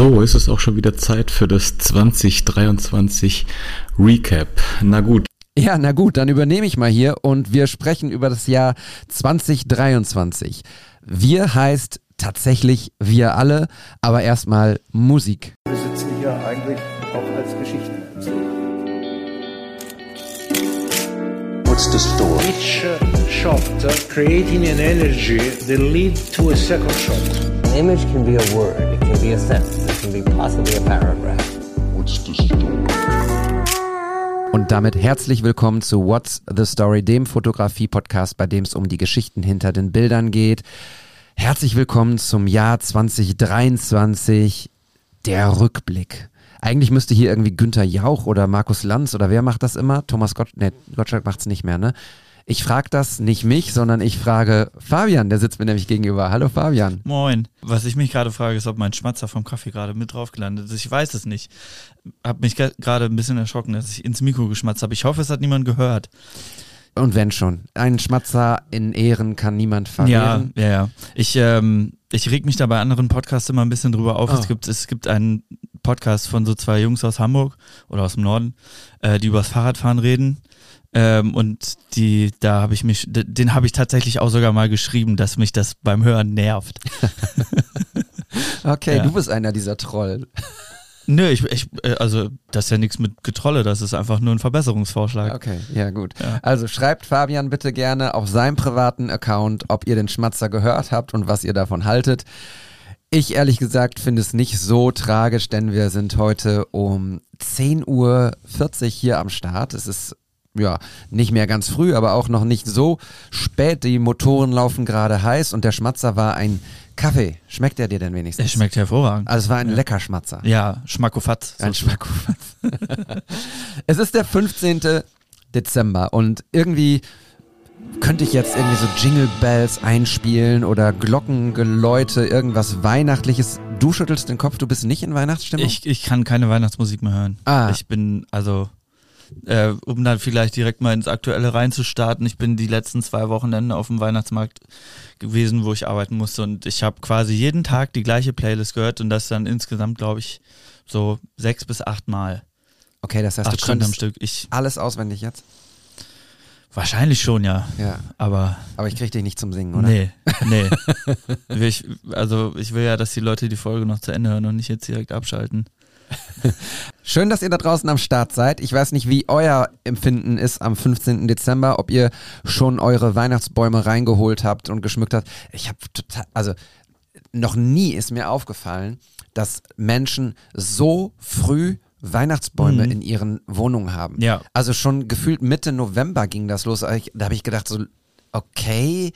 So, ist es auch schon wieder Zeit für das 2023 Recap. Na gut. Ja, na gut, dann übernehme ich mal hier und wir sprechen über das Jahr 2023. Wir heißt tatsächlich wir alle, aber erstmal Musik. Wir sitzen hier eigentlich auch als Geschichten. What's the story? Each shot creating an energy that lead to a second shot. Image can be a word, it can be a sentence, it can be possibly a paragraph. What's the story? Und damit herzlich willkommen zu What's the Story, dem Fotografie-Podcast, bei dem es um die Geschichten hinter den Bildern geht. Herzlich willkommen zum Jahr 2023, der Rückblick. Eigentlich müsste hier irgendwie Günther Jauch oder Markus Lanz oder wer macht das immer? Thomas Gott, nee, Gottschalk macht's nicht mehr, ne? Ich frage das nicht mich, sondern ich frage Fabian, der sitzt mir nämlich gegenüber. Hallo Fabian. Moin. Was ich mich gerade frage, ist, ob mein Schmatzer vom Kaffee gerade mit drauf gelandet ist. Ich weiß es nicht. Hab mich gerade ein bisschen erschrocken, dass ich ins Mikro geschmatzt habe. Ich hoffe, es hat niemand gehört. Und wenn schon. Ein Schmatzer in Ehren kann niemand Ja, verwehren. ja, ja. Ich, ähm, ich reg mich da bei anderen Podcasts immer ein bisschen drüber auf. Oh. Es, gibt, es gibt einen Podcast von so zwei Jungs aus Hamburg oder aus dem Norden, äh, die übers Fahrradfahren reden. Ähm, und die, da habe ich mich, den habe ich tatsächlich auch sogar mal geschrieben, dass mich das beim Hören nervt. Okay, Ja. du bist einer dieser Troll. Nö, ich, ich äh, also das ist ja nichts mit Getrolle, das ist einfach nur ein Verbesserungsvorschlag. Okay, ja gut. Ja. Also schreibt Fabian bitte gerne auf seinem privaten Account, ob ihr den Schmatzer gehört habt und was ihr davon haltet. Ich ehrlich gesagt finde es nicht so tragisch, denn wir sind heute um 10.40 Uhr hier am Start. Es ist ja nicht mehr ganz früh, aber auch noch nicht so spät. Die Motoren laufen gerade heiß und der Schmatzer war ein Kaffee. Schmeckt er dir denn wenigstens? Er schmeckt hervorragend. Also es war ein lecker Schmatzer. Ja, Schmackofatz. Ein Schmackofatz. es ist der 15. Dezember und irgendwie könnte ich jetzt irgendwie so Jingle Bells einspielen oder Glockengeläute, irgendwas Weihnachtliches. Du schüttelst den Kopf, du bist nicht in Weihnachtsstimmung? Ich, ich kann keine Weihnachtsmusik mehr hören. Ah. Ich bin, also, äh, um dann vielleicht direkt mal ins Aktuelle reinzustarten, ich bin die letzten zwei Wochenende auf dem Weihnachtsmarkt gewesen, wo ich arbeiten musste und ich habe quasi jeden Tag die gleiche Playlist gehört und das dann insgesamt, glaube ich, so sechs bis acht Mal. Okay, das heißt, acht du Stunden am Stück. Ich, alles auswendig jetzt? wahrscheinlich schon, ja. Ja, Aber aber ich krieg dich nicht zum Singen, oder? nee, nee. Ich, also ich will ja, dass die Leute die Folge noch zu Ende hören und nicht jetzt direkt abschalten. Schön, dass ihr da draußen am Start seid. Ich weiß nicht, wie euer Empfinden ist am 15. Dezember, ob ihr schon eure Weihnachtsbäume reingeholt habt und geschmückt habt. Ich habe total, also noch nie ist mir aufgefallen, dass Menschen so früh Weihnachtsbäume Mhm. in ihren Wohnungen haben. Ja. Also schon gefühlt Mitte November ging das los. Ich- Da habe ich gedacht, so, okay,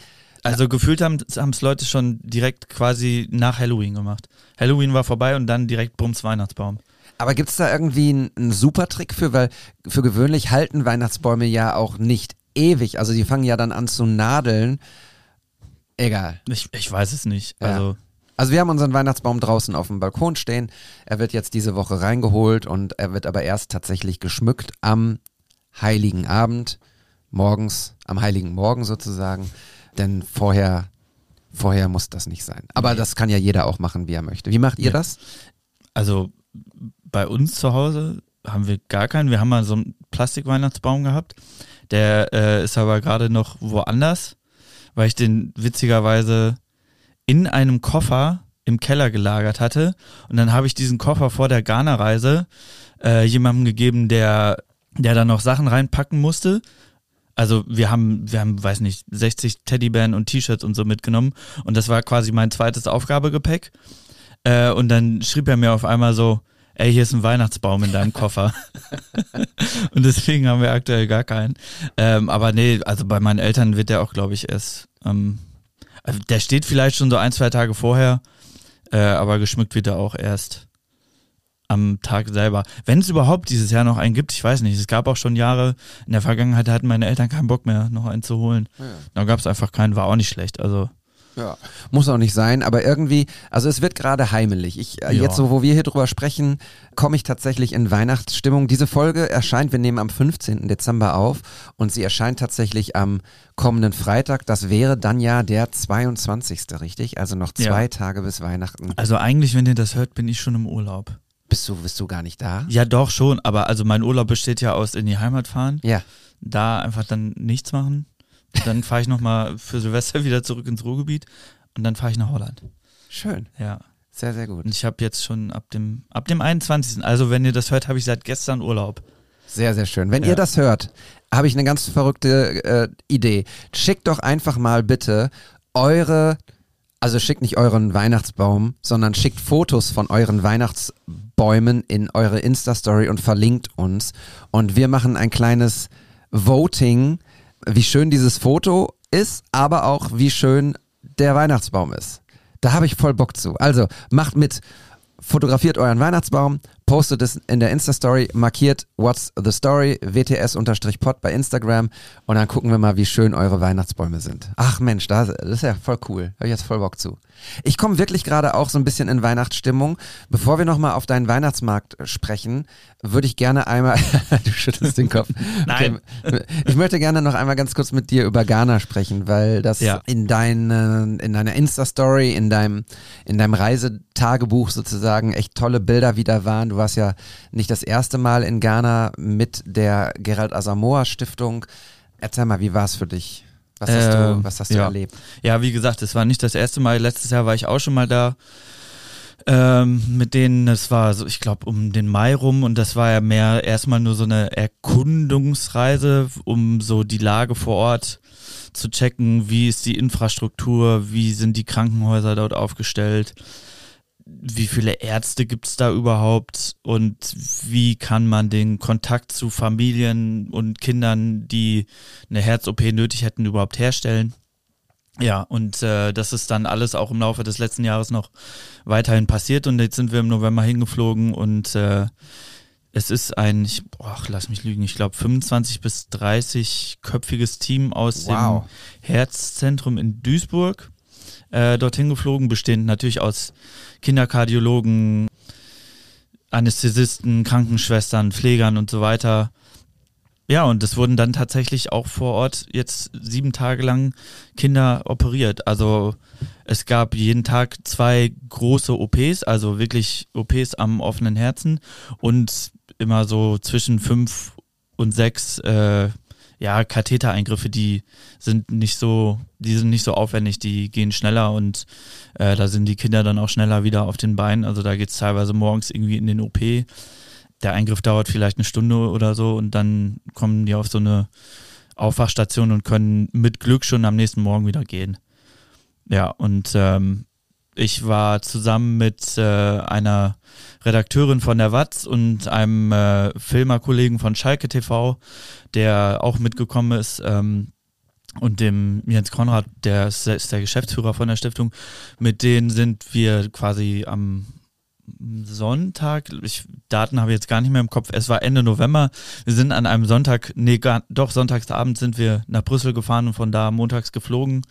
Also gefühlt haben es Leute schon direkt quasi nach Halloween gemacht. Halloween war vorbei und dann direkt Bums Weihnachtsbaum. Aber gibt es da irgendwie einen, einen super Trick für? Weil für gewöhnlich halten Weihnachtsbäume ja auch nicht ewig. Also die fangen ja dann an zu nadeln. Egal. Ich, ich weiß es nicht. Ja. Also Also wir haben unseren Weihnachtsbaum draußen auf dem Balkon stehen. Er wird jetzt diese Woche reingeholt und er wird aber erst tatsächlich geschmückt am heiligen Abend, morgens, am heiligen Morgen sozusagen. Denn vorher, vorher muss das nicht sein. Aber das kann ja jeder auch machen, wie er möchte. Wie macht ihr Ja. das? Also bei uns zu Hause haben wir gar keinen. Wir haben mal so einen Plastikweihnachtsbaum gehabt. Der äh, ist aber gerade noch woanders, weil ich den witzigerweise in einem Koffer im Keller gelagert hatte. Und dann habe ich diesen Koffer vor der Ghana-Reise äh, jemandem gegeben, der, der da noch Sachen reinpacken musste. Also wir haben, wir haben, weiß nicht, 60 Teddybären und T-Shirts und so mitgenommen. Und das war quasi mein zweites Aufgabegepäck. Äh, und dann schrieb er mir auf einmal so, ey, hier ist ein Weihnachtsbaum in deinem Koffer. und deswegen haben wir aktuell gar keinen. Ähm, aber nee, also bei meinen Eltern wird der auch, glaube ich, erst, ähm, also der steht vielleicht schon so ein, zwei Tage vorher, äh, aber geschmückt wird er auch erst am Tag selber. Wenn es überhaupt dieses Jahr noch einen gibt, ich weiß nicht. Es gab auch schon Jahre in der Vergangenheit, hatten meine Eltern keinen Bock mehr, noch einen zu holen. Da gab es einfach keinen, war auch nicht schlecht. Also Ja, muss auch nicht sein, aber irgendwie, also es wird gerade heimelig. Ich, äh, Ja. Jetzt, so wo wir hier drüber sprechen, komme ich tatsächlich in Weihnachtsstimmung. Diese Folge erscheint, wir nehmen am 15. Dezember auf und sie erscheint tatsächlich am kommenden Freitag. Das wäre dann ja der 22. richtig? Also noch zwei Ja. Tage bis Weihnachten. Also eigentlich, wenn ihr das hört, bin ich schon im Urlaub. Bist du, bist du gar nicht da? Ja, doch schon, aber also mein Urlaub besteht ja aus in die Heimat fahren, Ja. da einfach dann nichts machen. Dann fahre ich nochmal für Silvester wieder zurück ins Ruhrgebiet und dann fahre ich nach Holland. Schön. Ja. Sehr, sehr gut. Und ich habe jetzt schon ab dem, ab dem 21. Also wenn ihr das hört, habe ich seit gestern Urlaub. Sehr, sehr schön. Wenn Ja. ihr das hört, habe ich eine ganz verrückte äh, Idee. Schickt doch einfach mal bitte eure, also schickt nicht euren Weihnachtsbaum, sondern schickt Fotos von euren Weihnachtsbäumen in eure Insta-Story und verlinkt uns. Und wir machen ein kleines Voting, wie schön dieses Foto ist, aber auch wie schön der Weihnachtsbaum ist. Da habe ich voll Bock zu. Also macht mit, fotografiert euren Weihnachtsbaum, postet es in der Insta-Story, markiert What's the Story, WTS-Pod bei Instagram und dann gucken wir mal, wie schön eure Weihnachtsbäume sind. Ach Mensch, das, ist ja voll cool. Habe ich jetzt voll Bock zu. Ich komme wirklich gerade auch so ein bisschen in Weihnachtsstimmung. Bevor wir nochmal auf deinen Weihnachtsmarkt äh, sprechen, würde ich gerne einmal, du schüttelst den Kopf. Nein. Okay. Ich möchte gerne noch einmal ganz kurz mit dir über Ghana sprechen, weil das Ja. in, dein, in deiner Insta-Story, in deinem, in deinem Reisetagebuch sozusagen echt tolle Bilder wieder waren. Du warst ja nicht das erste Mal in Ghana mit der Gerald Asamoah Stiftung. Erzähl mal, wie war es für dich? Was hast du, Ähm, was hast du ja. erlebt? Ja, wie gesagt, es war nicht das erste Mal. Letztes Jahr war ich auch schon mal da. Ähm, mit denen, es war so, ich glaube, um den Mai rum und das war ja mehr erstmal nur so eine Erkundungsreise, um so die Lage vor Ort zu checken, wie ist die Infrastruktur, wie sind die Krankenhäuser dort aufgestellt, wie viele Ärzte gibt es da überhaupt und wie kann man den Kontakt zu Familien und Kindern, die eine Herz-OP nötig hätten, überhaupt herstellen. Ja, und äh, das ist dann alles auch im Laufe des letzten Jahres noch weiterhin passiert und jetzt sind wir im November hingeflogen und äh, es ist ein, ich, boah, lass mich lügen, ich glaube 25 bis 30 köpfiges Team aus Wow. dem Herzzentrum in Duisburg äh, dorthin geflogen, bestehend natürlich aus Kinderkardiologen, Anästhesisten, Krankenschwestern, Pflegern und so weiter. Ja, und es wurden dann tatsächlich auch vor Ort jetzt sieben Tage lang Kinder operiert. Also es gab jeden Tag zwei große OPs, also wirklich OPs am offenen Herzen und immer so zwischen fünf und sechs äh, ja, Kathetereingriffe, die sind nicht so, die sind nicht so aufwendig, die gehen schneller und äh, da sind die Kinder dann auch schneller wieder auf den Beinen. Also da geht's teilweise morgens irgendwie in den OP. Der Eingriff dauert vielleicht eine Stunde oder so und dann kommen die auf so eine Aufwachstation und können mit Glück schon am nächsten Morgen wieder gehen. Ja, und ähm, ich war zusammen mit äh, einer Redakteurin von der Watz und einem äh, Filmerkollegen von Schalke TV, der auch mitgekommen ist, ähm, und dem Jens Konrad, der ist, der Geschäftsführer von der Stiftung. Mit denen sind wir quasi am Sonntag, ich, Daten habe ich jetzt gar nicht mehr im Kopf, es war Ende November. Wir sind an einem Sonntag, nee, gar, doch, sonntagsabend sind wir nach Brüssel gefahren und von da montags geflogen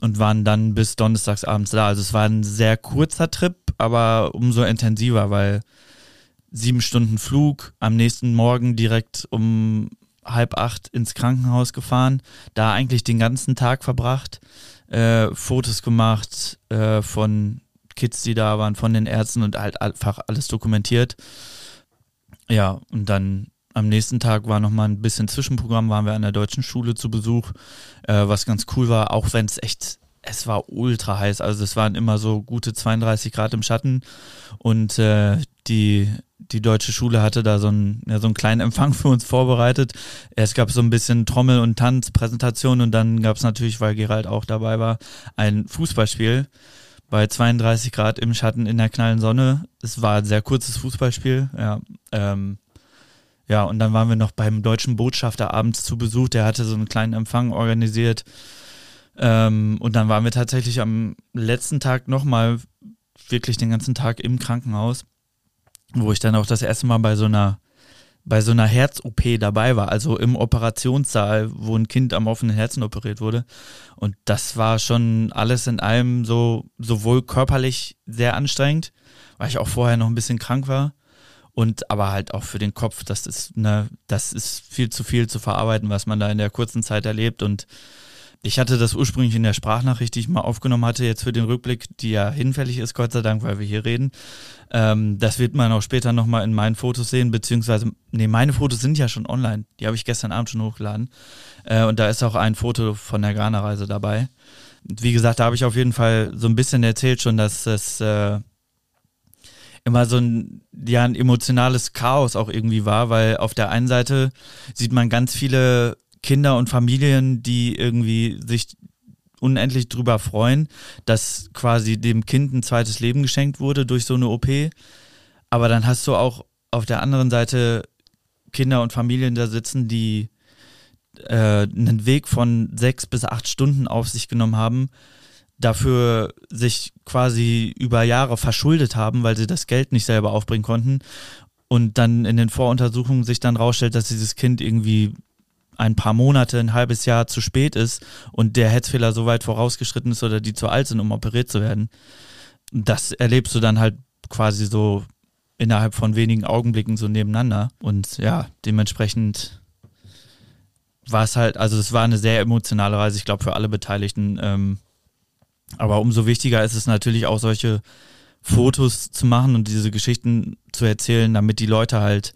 und waren dann bis donnerstagsabends da. Also es war ein sehr kurzer Trip, aber umso intensiver, weil sieben Stunden Flug, am nächsten Morgen direkt um halb acht ins Krankenhaus gefahren, da eigentlich den ganzen Tag verbracht, äh, Fotos gemacht äh, von Kids, die da waren, von den Ärzten und halt einfach alles dokumentiert. Ja, und dann am nächsten Tag war nochmal ein bisschen Zwischenprogramm, waren wir an der deutschen Schule zu Besuch, äh, was ganz cool war, auch wenn es echt, es war ultra heiß, also es waren immer so gute 32 Grad im Schatten und äh, die, die deutsche Schule hatte da so einen, ja, so einen kleinen Empfang für uns vorbereitet. Es gab so ein bisschen Trommel- und Tanzpräsentation und dann gab es natürlich, weil Gerald auch dabei war, ein Fußballspiel bei 32 Grad im Schatten in der knallen Sonne. Es war ein sehr kurzes Fußballspiel, ja. Ähm, ja, und dann waren wir noch beim deutschen Botschafter abends zu Besuch. Der hatte so einen kleinen Empfang organisiert. Ähm, und dann waren wir tatsächlich am letzten Tag nochmal wirklich den ganzen Tag im Krankenhaus, wo ich dann auch das erste Mal bei so einer bei so einer Herz-OP dabei war, also im Operationssaal, wo ein Kind am offenen Herzen operiert wurde. Und das war schon alles in allem so, sowohl körperlich sehr anstrengend, weil ich auch vorher noch ein bisschen krank war. Und aber halt auch für den Kopf, das ist, ne, das ist viel zu viel zu verarbeiten, was man da in der kurzen Zeit erlebt. Und ich hatte das ursprünglich in der Sprachnachricht, die ich mal aufgenommen hatte, jetzt für den Rückblick, die ja hinfällig ist, Gott sei Dank, weil wir hier reden. Ähm, das wird man auch später nochmal in meinen Fotos sehen, beziehungsweise, nee, meine Fotos sind ja schon online. Die habe ich gestern Abend schon hochgeladen. Äh, und da ist auch ein Foto von der Ghana-Reise dabei. Wie gesagt, da habe ich auf jeden Fall so ein bisschen erzählt schon, dass es äh, immer so ein, ja, ein emotionales Chaos auch irgendwie war, weil auf der einen Seite sieht man ganz viele Kinder und Familien, die irgendwie sich unendlich drüber freuen, dass quasi dem Kind ein zweites Leben geschenkt wurde durch so eine OP. Aber dann hast du auch auf der anderen Seite Kinder und Familien da sitzen, die äh, einen Weg von sechs bis acht Stunden auf sich genommen haben, dafür sich quasi über Jahre verschuldet haben, weil sie das Geld nicht selber aufbringen konnten und dann in den Voruntersuchungen sich dann rausstellt, dass dieses Kind irgendwie ein paar Monate, ein halbes Jahr zu spät ist und der Herzfehler so weit vorausgeschritten ist oder die zu alt sind, um operiert zu werden. Das erlebst du dann halt quasi so innerhalb von wenigen Augenblicken so nebeneinander. Und ja, dementsprechend war es halt, also es war eine sehr emotionale Reise, ich glaube, für alle Beteiligten. Ähm, aber umso wichtiger ist es natürlich auch solche Fotos zu machen und diese Geschichten zu erzählen, damit die Leute halt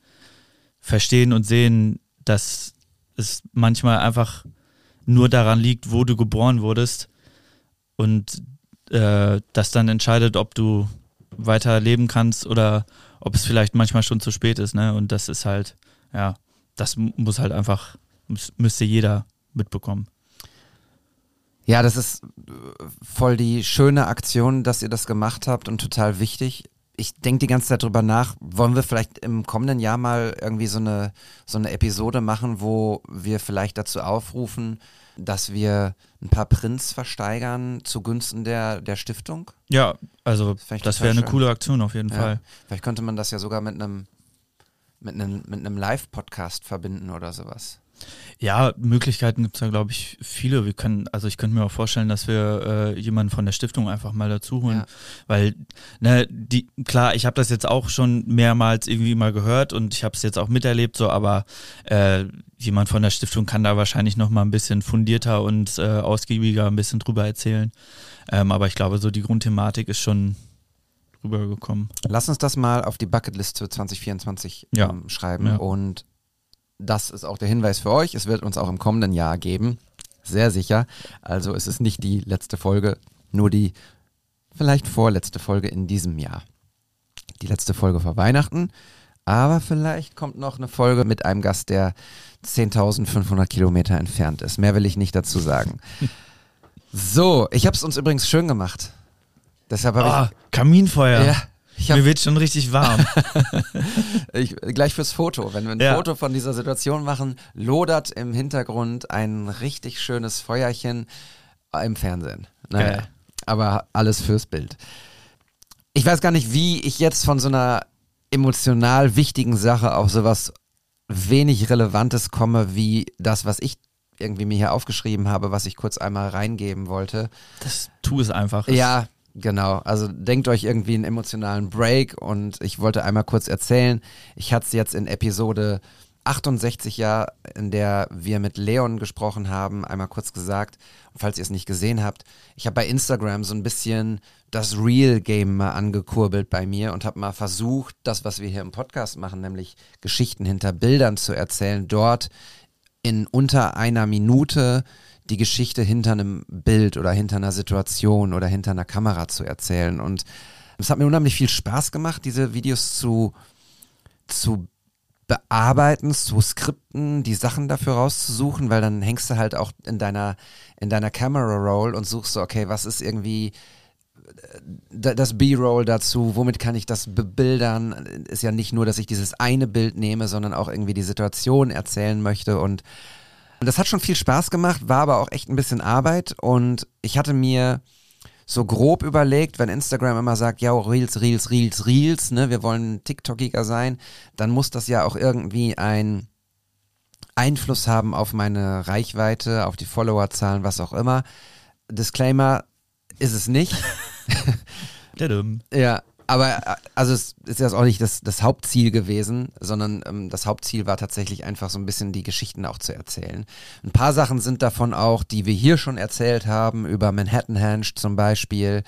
verstehen und sehen, dass es manchmal einfach nur daran liegt, wo du geboren wurdest und äh, das dann entscheidet, ob du weiter leben kannst oder ob es vielleicht manchmal schon zu spät ist. Ne? Und das ist halt, ja, das muss halt einfach, müsste jeder mitbekommen. Ja, das ist äh, voll die schöne Aktion, dass ihr das gemacht habt und total wichtig. Ich denke die ganze Zeit drüber nach, wollen wir vielleicht im kommenden Jahr mal irgendwie so eine, so eine Episode machen, wo wir vielleicht dazu aufrufen, dass wir ein paar Prints versteigern zugunsten der, der Stiftung? Ja, also Vielleicht das wäre eine schön. coole Aktion auf jeden Ja. Fall. Vielleicht könnte man das ja sogar mit einem mit einem, mit einem Live-Podcast verbinden oder sowas. Ja, Möglichkeiten gibt es da, glaube ich, viele. Wir können, also ich könnte mir auch vorstellen, dass wir äh, jemanden von der Stiftung einfach mal dazu holen. Ja. Weil, ne, die, klar, ich habe das jetzt auch schon mehrmals irgendwie mal gehört und ich habe es jetzt auch miterlebt, so, aber äh, jemand von der Stiftung kann da wahrscheinlich noch mal ein bisschen fundierter und äh, ausgiebiger ein bisschen drüber erzählen. Ähm, aber ich glaube, so die Grundthematik ist schon rübergekommen. Lass uns das mal auf die Bucketlist für 2024 Ja. ähm, schreiben. Ja. Und das ist auch der Hinweis für euch. Es wird uns auch im kommenden Jahr geben. Sehr sicher. Also es ist nicht die letzte Folge, nur die vielleicht vorletzte Folge in diesem Jahr. Die letzte Folge vor Weihnachten. Aber vielleicht kommt noch eine Folge mit einem Gast, der 10.500 Kilometer entfernt ist. Mehr will ich nicht dazu sagen. So, ich habe es uns übrigens schön gemacht. Deshalb habe Ah, Kaminfeuer. ich, ja, ich hab, Mir wird schon richtig warm. Ich, gleich fürs Foto. Wenn wir ein Ja. Foto von dieser Situation machen, lodert im Hintergrund ein richtig schönes Feuerchen im Fernsehen. Naja, Geil. aber alles fürs Bild. Ich weiß gar nicht, wie ich jetzt von so einer emotional wichtigen Sache auf sowas wenig Relevantes komme, wie das, was ich irgendwie mir hier aufgeschrieben habe, was ich kurz einmal reingeben wollte. Das tu es einfach. Ja, genau. Also denkt euch irgendwie einen emotionalen Break und ich wollte einmal kurz erzählen, ich hatte es jetzt in Episode 68 ja, in der wir mit Leon gesprochen haben, einmal kurz gesagt, falls ihr es nicht gesehen habt, ich habe bei Instagram so ein bisschen das Real-Game mal angekurbelt bei mir und habe mal versucht, das, was wir hier im Podcast machen, nämlich Geschichten hinter Bildern zu erzählen, dort in unter einer Minute die Geschichte hinter einem Bild oder hinter einer Situation oder hinter einer Kamera zu erzählen. Und es hat mir unheimlich viel Spaß gemacht, diese Videos zu, zu bearbeiten, zu skripten, die Sachen dafür rauszusuchen, weil dann hängst du halt auch in deiner, in deiner Camera Roll und suchst so, okay, was ist irgendwie d- das B-Roll dazu, womit kann ich das bebildern? Ist ja nicht nur, dass ich dieses eine Bild nehme, sondern auch irgendwie die Situation erzählen möchte und das hat schon viel Spaß gemacht, war aber auch echt ein bisschen Arbeit und ich hatte mir so grob überlegt, wenn Instagram immer sagt, ja, Reels, Reels, Reels, Reels, ne, wir wollen TikTokiger sein, dann muss das ja auch irgendwie ein Einfluss haben auf meine Reichweite, auf die Followerzahlen, was auch immer. Disclaimer ist es nicht. Ja, aber äh, also es ist ja auch nicht das, das Hauptziel gewesen, sondern ähm, das Hauptziel war tatsächlich einfach so ein bisschen die Geschichten auch zu erzählen. Ein paar Sachen sind davon auch, die wir hier schon erzählt haben, über Manhattan Henge zum Beispiel.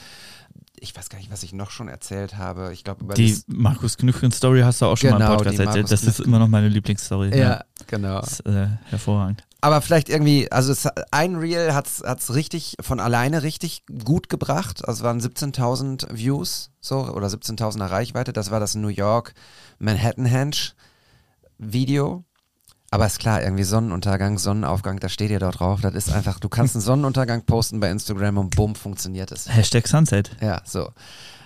Ich weiß gar nicht, was ich noch schon erzählt habe. Ich glaube über Die Markus Knüffgen Story hast du auch schon mal Genau, im Podcast die erzählt. Markus Das ist immer noch meine Lieblingsstory. Ja, genau. Das ist äh, hervorragend. Aber vielleicht irgendwie, also es, ein Reel hat's hat's richtig von alleine richtig gut gebracht. Also es waren 17.000 Views so oder 17.000er Reichweite. Das war das New York Manhattan Henge Video. Aber ist klar, irgendwie Sonnenuntergang, Sonnenaufgang, da steht ja dort drauf. Das ist einfach, du kannst einen Sonnenuntergang posten bei Instagram und bumm, funktioniert es. Hashtag Sunset. Ja, so.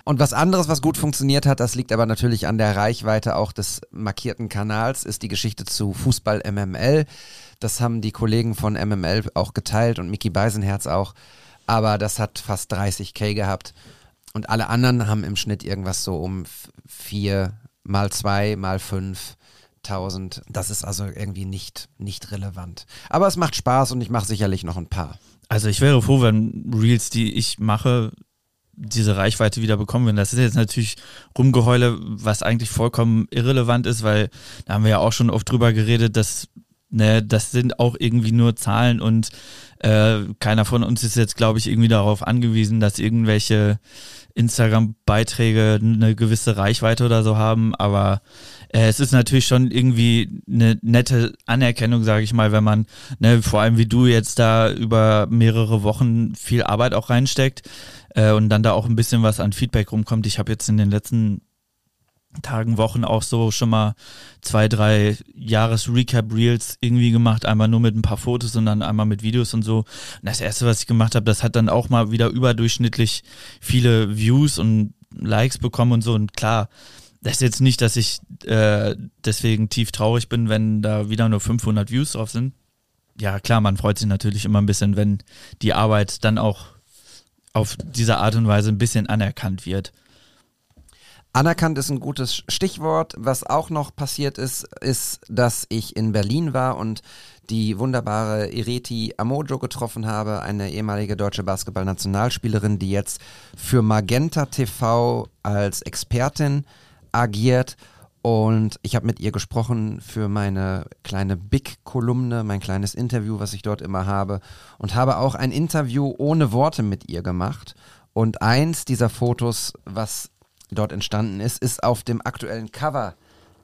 Und was anderes, was gut funktioniert hat, das liegt aber natürlich an der Reichweite auch des markierten Kanals, ist die Geschichte zu Fußball MML. Das haben die Kollegen von MML auch geteilt und Mickey Beisenherz auch. Aber das hat fast 30k gehabt. Und alle anderen haben im Schnitt irgendwas so um f- vier mal zwei mal fünf. 1000. Das ist also irgendwie nicht, nicht relevant. Aber es macht Spaß und ich mache sicherlich noch ein paar. Also ich wäre froh, wenn Reels, die ich mache, diese Reichweite wieder bekommen würden. Das ist jetzt natürlich Rumgeheule, was eigentlich vollkommen irrelevant ist, weil da haben wir ja auch schon oft drüber geredet, dass ne, das sind auch irgendwie nur Zahlen und äh, keiner von uns ist jetzt, glaube ich, irgendwie darauf angewiesen, dass irgendwelche Instagram-Beiträge eine gewisse Reichweite oder so haben, aber äh, es ist natürlich schon irgendwie eine nette Anerkennung, sage ich mal, wenn man, ne, vor allem wie du jetzt da über mehrere Wochen viel Arbeit auch reinsteckt äh, und dann da auch ein bisschen was an Feedback rumkommt. Ich habe jetzt in den letzten Tagen, Wochen auch so schon mal zwei, drei Jahres-Recap-Reels irgendwie gemacht. Einmal nur mit ein paar Fotos und dann einmal mit Videos und so. Und das erste, was ich gemacht habe, das hat dann auch mal wieder überdurchschnittlich viele Views und Likes bekommen und so. Und klar, das ist jetzt nicht, dass ich äh, deswegen tief traurig bin, wenn da wieder nur 500 Views drauf sind. Ja, klar, man freut sich natürlich immer ein bisschen, wenn die Arbeit dann auch auf diese Art und Weise ein bisschen anerkannt wird. Anerkannt ist ein gutes Stichwort. Was auch noch passiert ist, ist, dass ich in Berlin war und die wunderbare Ireti Amojo getroffen habe, eine ehemalige deutsche Basketballnationalspielerin, die jetzt für Magenta TV als Expertin agiert. Und ich habe mit ihr gesprochen für meine kleine Big-Kolumne, mein kleines Interview, was ich dort immer habe. Und habe auch ein Interview ohne Worte mit ihr gemacht. Und eins dieser Fotos, was dort entstanden ist, ist auf dem aktuellen Cover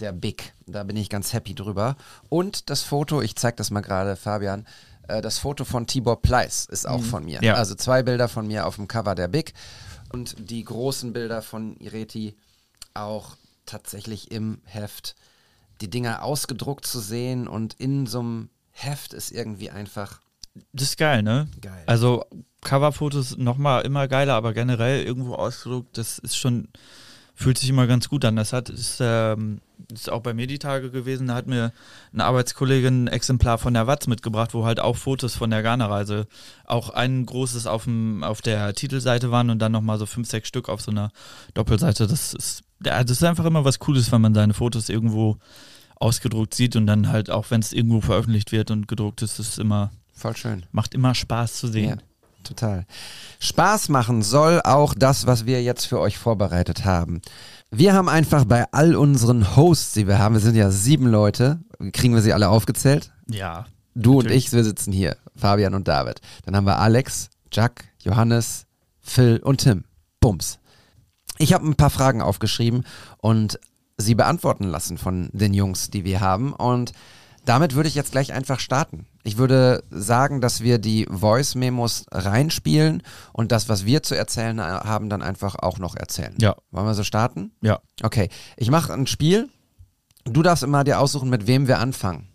der Big. Da bin ich ganz happy drüber. Und das Foto, ich zeige das mal gerade, Fabian, äh, das Foto von Tibor Pleiss ist auch von mir. Ja. Also zwei Bilder von mir auf dem Cover der Big und die großen Bilder von Ireti auch tatsächlich im Heft. Die Dinger ausgedruckt zu sehen und in so einem Heft ist irgendwie einfach Das ist geil, ne? Geil. Also Coverfotos nochmal immer geiler, aber generell irgendwo ausgedruckt, das ist schon, fühlt sich immer ganz gut an. Das hat, ist, ähm, ist auch bei mir die Tage gewesen, da hat mir eine Arbeitskollegin ein Exemplar von der Watz mitgebracht, wo halt auch Fotos von der Ghana-Reise, auch ein großes auf, dem, auf der Titelseite waren und dann nochmal so fünf, sechs Stück auf so einer Doppelseite. Das ist, ja, das ist einfach immer was Cooles, wenn man seine Fotos irgendwo ausgedruckt sieht und dann halt auch, wenn es irgendwo veröffentlicht wird und gedruckt ist, ist immer, voll schön. macht immer Spaß zu sehen. Ja, total. Spaß machen soll auch das, was wir jetzt für euch vorbereitet haben. Wir haben einfach bei all unseren Hosts, die wir haben, wir sind ja sieben Leute, kriegen wir sie alle aufgezählt? Ja. Du und Natürlich. ich, wir sitzen hier, Fabian und David. Dann haben wir Alex, Jack, Johannes, Phil und Tim. Bums. Ich habe ein paar Fragen aufgeschrieben und sie beantworten lassen von den Jungs, die wir haben. Und damit würde ich jetzt gleich einfach starten. Ich würde sagen, dass wir die Voice-Memos reinspielen und das, was wir zu erzählen haben, dann einfach auch noch erzählen. Ja. Wollen wir so starten? Ja. Okay, ich mache ein Spiel. Du darfst immer dir aussuchen, mit wem wir anfangen.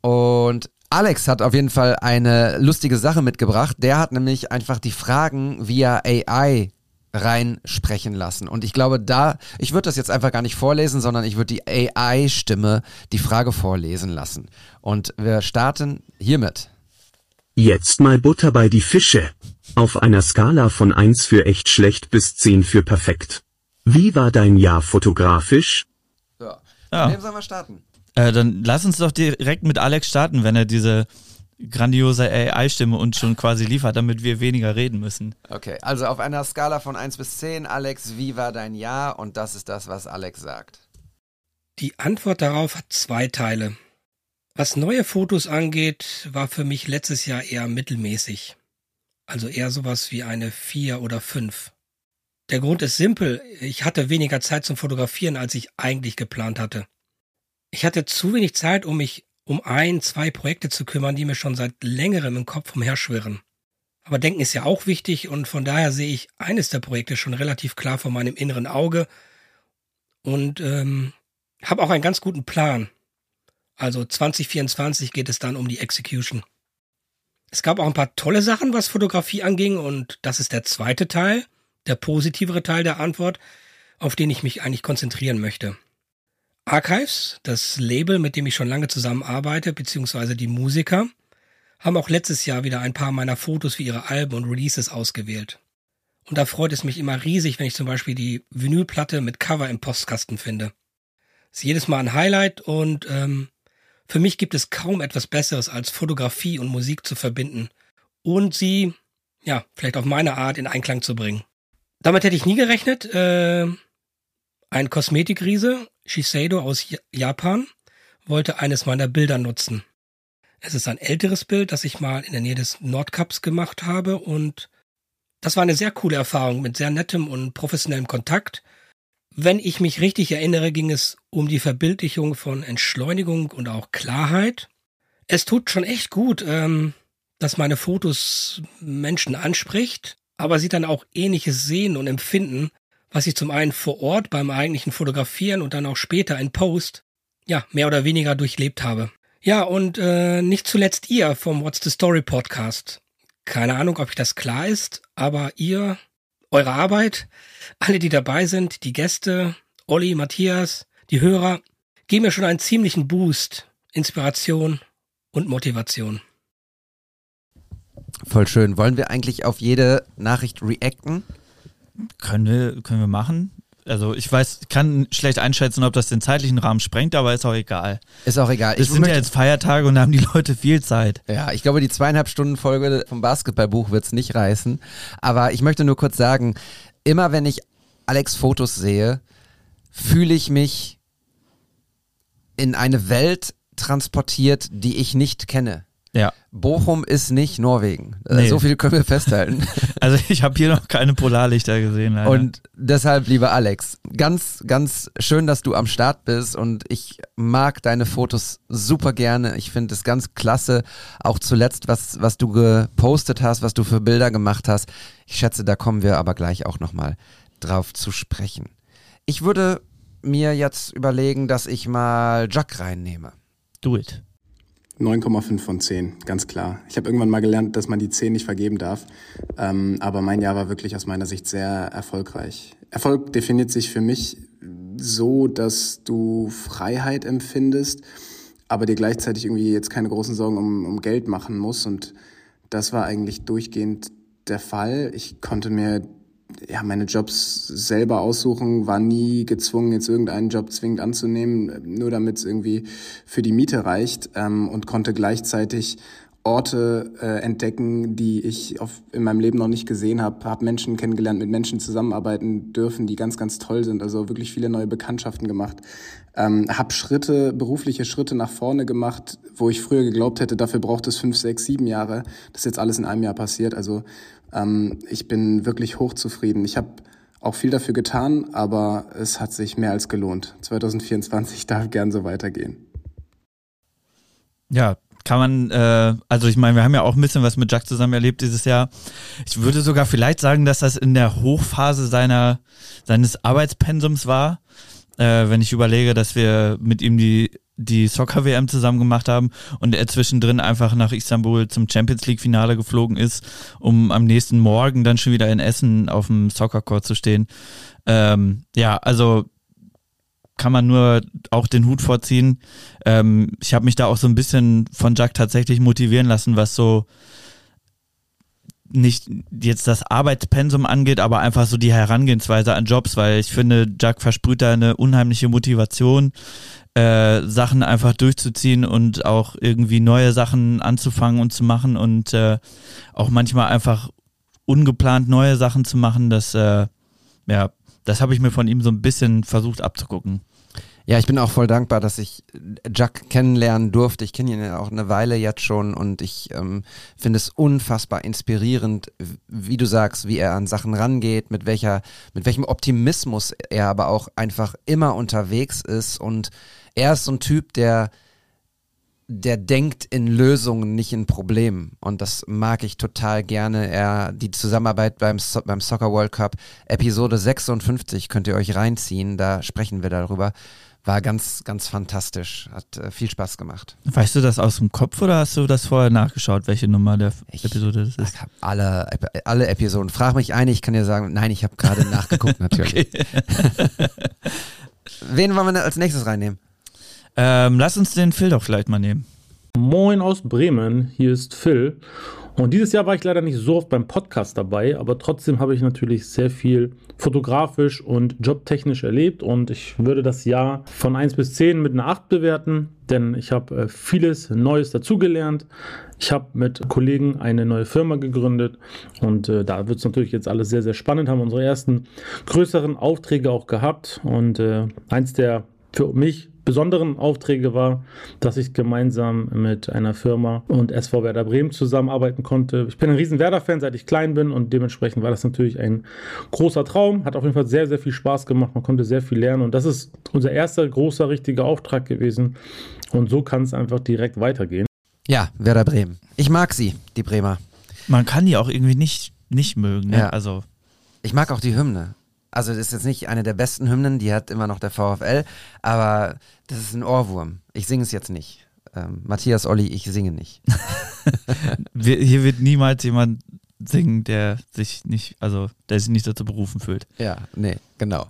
Und Alex hat auf jeden Fall eine lustige Sache mitgebracht. Der hat nämlich einfach die Fragen via AI reinsprechen lassen. Und ich glaube, da, ich würde das jetzt einfach gar nicht vorlesen, sondern ich würde die AI-Stimme die Frage vorlesen lassen. Und wir starten hiermit. Jetzt mal Butter bei die Fische. Auf einer Skala von 1 für echt schlecht bis 10 für perfekt. Wie war dein Jahr fotografisch? Ja. Ja. Mit wem sollen wir starten? Äh, dann lass uns doch direkt mit Alex starten, wenn er diese grandiose AI-Stimme uns schon quasi liefert, damit wir weniger reden müssen. Okay, also auf einer Skala von 1 bis 10, Alex, wie war dein Jahr? Und das ist das, was Alex sagt. Die Antwort darauf hat zwei Teile. Was neue Fotos angeht, war für mich letztes Jahr eher mittelmäßig. Also eher sowas wie eine 4 oder 5. Der Grund ist simpel, ich hatte weniger Zeit zum Fotografieren, als ich eigentlich geplant hatte. Ich hatte zu wenig Zeit, um mich um ein, zwei Projekte zu kümmern, die mir schon seit längerem im Kopf umherschwirren. Aber Denken ist ja auch wichtig und von daher sehe ich eines der Projekte schon relativ klar vor meinem inneren Auge und ähm, habe auch einen ganz guten Plan. Also 2024 geht es dann um die Execution. Es gab auch ein paar tolle Sachen, was Fotografie anging und das ist der zweite Teil, der positivere Teil der Antwort, auf den ich mich eigentlich konzentrieren möchte. Archives, das Label, mit dem ich schon lange zusammenarbeite, beziehungsweise die Musiker, haben auch letztes Jahr wieder ein paar meiner Fotos für ihre Alben und Releases ausgewählt. Und da freut es mich immer riesig, wenn ich zum Beispiel die Vinylplatte mit Cover im Postkasten finde. Ist jedes Mal ein Highlight und ähm, für mich gibt es kaum etwas Besseres, als Fotografie und Musik zu verbinden und sie, ja, vielleicht auf meine Art in Einklang zu bringen. Damit hätte ich nie gerechnet. Äh, ein Kosmetikriese, Shiseido aus Japan, wollte eines meiner Bilder nutzen. Es ist ein älteres Bild, das ich mal in der Nähe des Nordkaps gemacht habe und das war eine sehr coole Erfahrung mit sehr nettem und professionellem Kontakt. Wenn ich mich richtig erinnere, ging es um die Verbildlichung von Entschleunigung und auch Klarheit. Es tut schon echt gut, ähm, dass meine Fotos Menschen anspricht, aber sie dann auch ähnliches sehen und empfinden, was ich zum einen vor Ort beim eigentlichen Fotografieren und dann auch später in Post, ja, mehr oder weniger durchlebt habe. Ja, und äh, nicht zuletzt ihr vom What's the Story Podcast. Keine Ahnung, ob euch das klar ist, aber ihr, eure Arbeit, alle, die dabei sind, die Gäste, Olli, Matthias, die Hörer, geben mir schon einen ziemlichen Boost, Inspiration und Motivation. Voll schön. Wollen wir eigentlich auf jede Nachricht reacten? Können wir, können wir machen. Also ich weiß, kann schlecht einschätzen, ob das den zeitlichen Rahmen sprengt, aber ist auch egal. Ist auch egal. Es sind ja jetzt Feiertage und da haben die Leute viel Zeit. Ja, ich glaube, die zweieinhalb Stunden Folge vom Basketballbuch wird's nicht reißen. Aber ich möchte nur kurz sagen, immer wenn ich Alex Fotos sehe, fühle ich mich in eine Welt transportiert, die ich nicht kenne. Ja. Bochum ist nicht Norwegen. Äh, Nee. So viel können wir festhalten. Also ich habe hier noch keine Polarlichter gesehen. Leider. Und deshalb, lieber Alex, ganz, ganz schön, dass du am Start bist und ich mag deine Fotos super gerne. Ich finde es ganz klasse. Auch zuletzt, was, was du gepostet hast, was du für Bilder gemacht hast. Ich schätze, da kommen wir aber gleich auch nochmal drauf zu sprechen. Ich würde mir jetzt überlegen, dass ich mal Jack reinnehme. Do it. 9,5 von 10, ganz klar. Ich habe irgendwann mal gelernt, dass man die 10 nicht vergeben darf. Ähm, aber mein Jahr war wirklich aus meiner Sicht sehr erfolgreich. Erfolg definiert sich für mich so, dass du Freiheit empfindest, aber dir gleichzeitig irgendwie jetzt keine großen Sorgen um, um Geld machen musst. Und das war eigentlich durchgehend der Fall. Ich konnte mir ja, meine Jobs selber aussuchen, war nie gezwungen, jetzt irgendeinen Job zwingend anzunehmen, nur damit es irgendwie für die Miete reicht ähm, und konnte gleichzeitig Orte äh, entdecken, die ich auf, in meinem Leben noch nicht gesehen habe, habe Menschen kennengelernt, mit Menschen zusammenarbeiten dürfen, die ganz, ganz toll sind, also wirklich viele neue Bekanntschaften gemacht, ähm, habe Schritte, berufliche Schritte nach vorne gemacht, wo ich früher geglaubt hätte, dafür braucht es fünf, sechs, sieben Jahre. Das ist jetzt alles in einem Jahr passiert, also ähm, ich bin wirklich hochzufrieden. Ich habe auch viel dafür getan, aber es hat sich mehr als gelohnt. 2024 darf gern so weitergehen. Ja, kann man, äh, also ich meine, wir haben ja auch ein bisschen was mit Jack zusammen erlebt dieses Jahr. Ich würde sogar vielleicht sagen, dass das in der Hochphase seiner, seines Arbeitspensums war. Äh, wenn ich überlege, dass wir mit ihm die, die Soccer-WM zusammen gemacht haben und er zwischendrin einfach nach Istanbul zum Champions League-Finale geflogen ist, um am nächsten Morgen dann schon wieder in Essen auf dem Soccer-Court zu stehen. Ähm, ja, also kann man nur auch den Hut vorziehen. Ähm, ich habe mich da auch so ein bisschen von Jack tatsächlich motivieren lassen, was so nicht jetzt das Arbeitspensum angeht, aber einfach so die Herangehensweise an Jobs, weil ich finde, Jack versprüht da eine unheimliche Motivation, äh, Sachen einfach durchzuziehen und auch irgendwie neue Sachen anzufangen und zu machen und äh, auch manchmal einfach ungeplant neue Sachen zu machen, das, äh, ja, das habe ich mir von ihm so ein bisschen versucht abzugucken. Ja, ich bin auch voll dankbar, dass ich Jack kennenlernen durfte. Ich kenne ihn ja auch eine Weile jetzt schon und ich ähm, finde es unfassbar inspirierend, wie du sagst, wie er an Sachen rangeht, mit welcher, mit welchem Optimismus er aber auch einfach immer unterwegs ist und er ist so ein Typ, der der denkt in Lösungen, nicht in Problemen. Und das mag ich total gerne. Er, die Zusammenarbeit beim, so beim Soccer World Cup, Episode 56, könnt ihr euch reinziehen, da sprechen wir darüber. War ganz, ganz fantastisch. Hat äh, viel Spaß gemacht. Weißt du das aus dem Kopf oder hast du das vorher nachgeschaut, welche Nummer der ich, Episode das ist? Ich habe alle, alle Episoden. Frag mich ein, ich kann dir sagen, nein, ich habe gerade nachgeguckt natürlich. Wen wollen wir als nächstes reinnehmen? Ähm, lass uns den Phil doch vielleicht mal nehmen. Moin aus Bremen, hier ist Phil. Und dieses Jahr war ich leider nicht so oft beim Podcast dabei, aber trotzdem habe ich natürlich sehr viel fotografisch und jobtechnisch erlebt und ich würde das Jahr von 1 bis 10 mit einer 8 bewerten, denn ich habe äh, vieles Neues dazugelernt. Ich habe mit Kollegen eine neue Firma gegründet und äh, da wird es natürlich jetzt alles sehr, sehr spannend, haben unsere ersten größeren Aufträge auch gehabt und äh, eins der für mich besonderen Aufträge war, dass ich gemeinsam mit einer Firma und SV Werder Bremen zusammenarbeiten konnte. Ich bin ein riesen Werder-Fan, seit ich klein bin und dementsprechend war das natürlich ein großer Traum. Hat auf jeden Fall sehr, sehr viel Spaß gemacht. Man konnte sehr viel lernen und das ist unser erster großer, richtiger Auftrag gewesen. Und so kann es einfach direkt weitergehen. Ja, Werder Bremen. Ich mag sie, die Bremer. Man kann die auch irgendwie nicht, nicht mögen. Ne? Ja. Also. Ich mag auch die Hymne. Also das ist jetzt nicht eine der besten Hymnen, die hat immer noch der VfL, aber das ist ein Ohrwurm. Ich singe es jetzt nicht. Ähm, Matthias Olli, ich singe nicht. Hier wird niemals jemand singen, der sich nicht, also der sich nicht dazu berufen fühlt. Ja, nee, genau.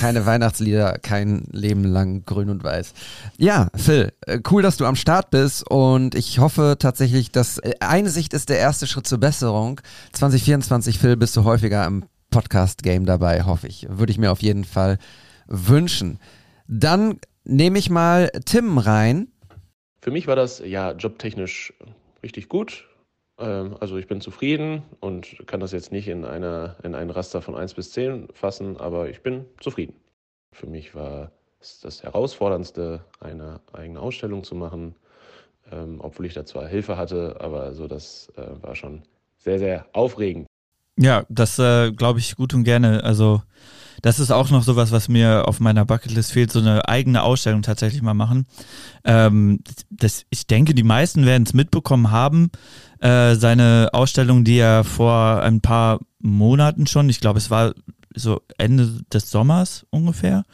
Keine Weihnachtslieder, kein Leben lang grün und weiß. Ja, Phil, äh, cool, dass du am Start bist und ich hoffe tatsächlich, dass äh, Einsicht ist der erste Schritt zur Besserung. 2024, Phil, bist du häufiger im Podcast-Game dabei, hoffe ich. Würde ich mir auf jeden Fall wünschen. Dann nehme ich mal Tim rein. Für mich war das ja jobtechnisch richtig gut. Ähm, also ich bin zufrieden und kann das jetzt nicht in, einer, in ein Raster von 1 bis 10 fassen, aber ich bin zufrieden. Für mich war es das Herausforderndste, eine eigene Ausstellung zu machen, ähm, obwohl ich da zwar Hilfe hatte, aber so das äh, war schon sehr, sehr aufregend. Ja, das äh, glaube ich gut und gerne. Also das ist auch noch sowas, was mir auf meiner Bucketlist fehlt, so eine eigene Ausstellung tatsächlich mal machen. Ähm, das, ich denke, die meisten werden es mitbekommen haben. Äh, seine Ausstellung, die er vor ein paar Monaten schon, ich glaube, es war so Ende des Sommers ungefähr.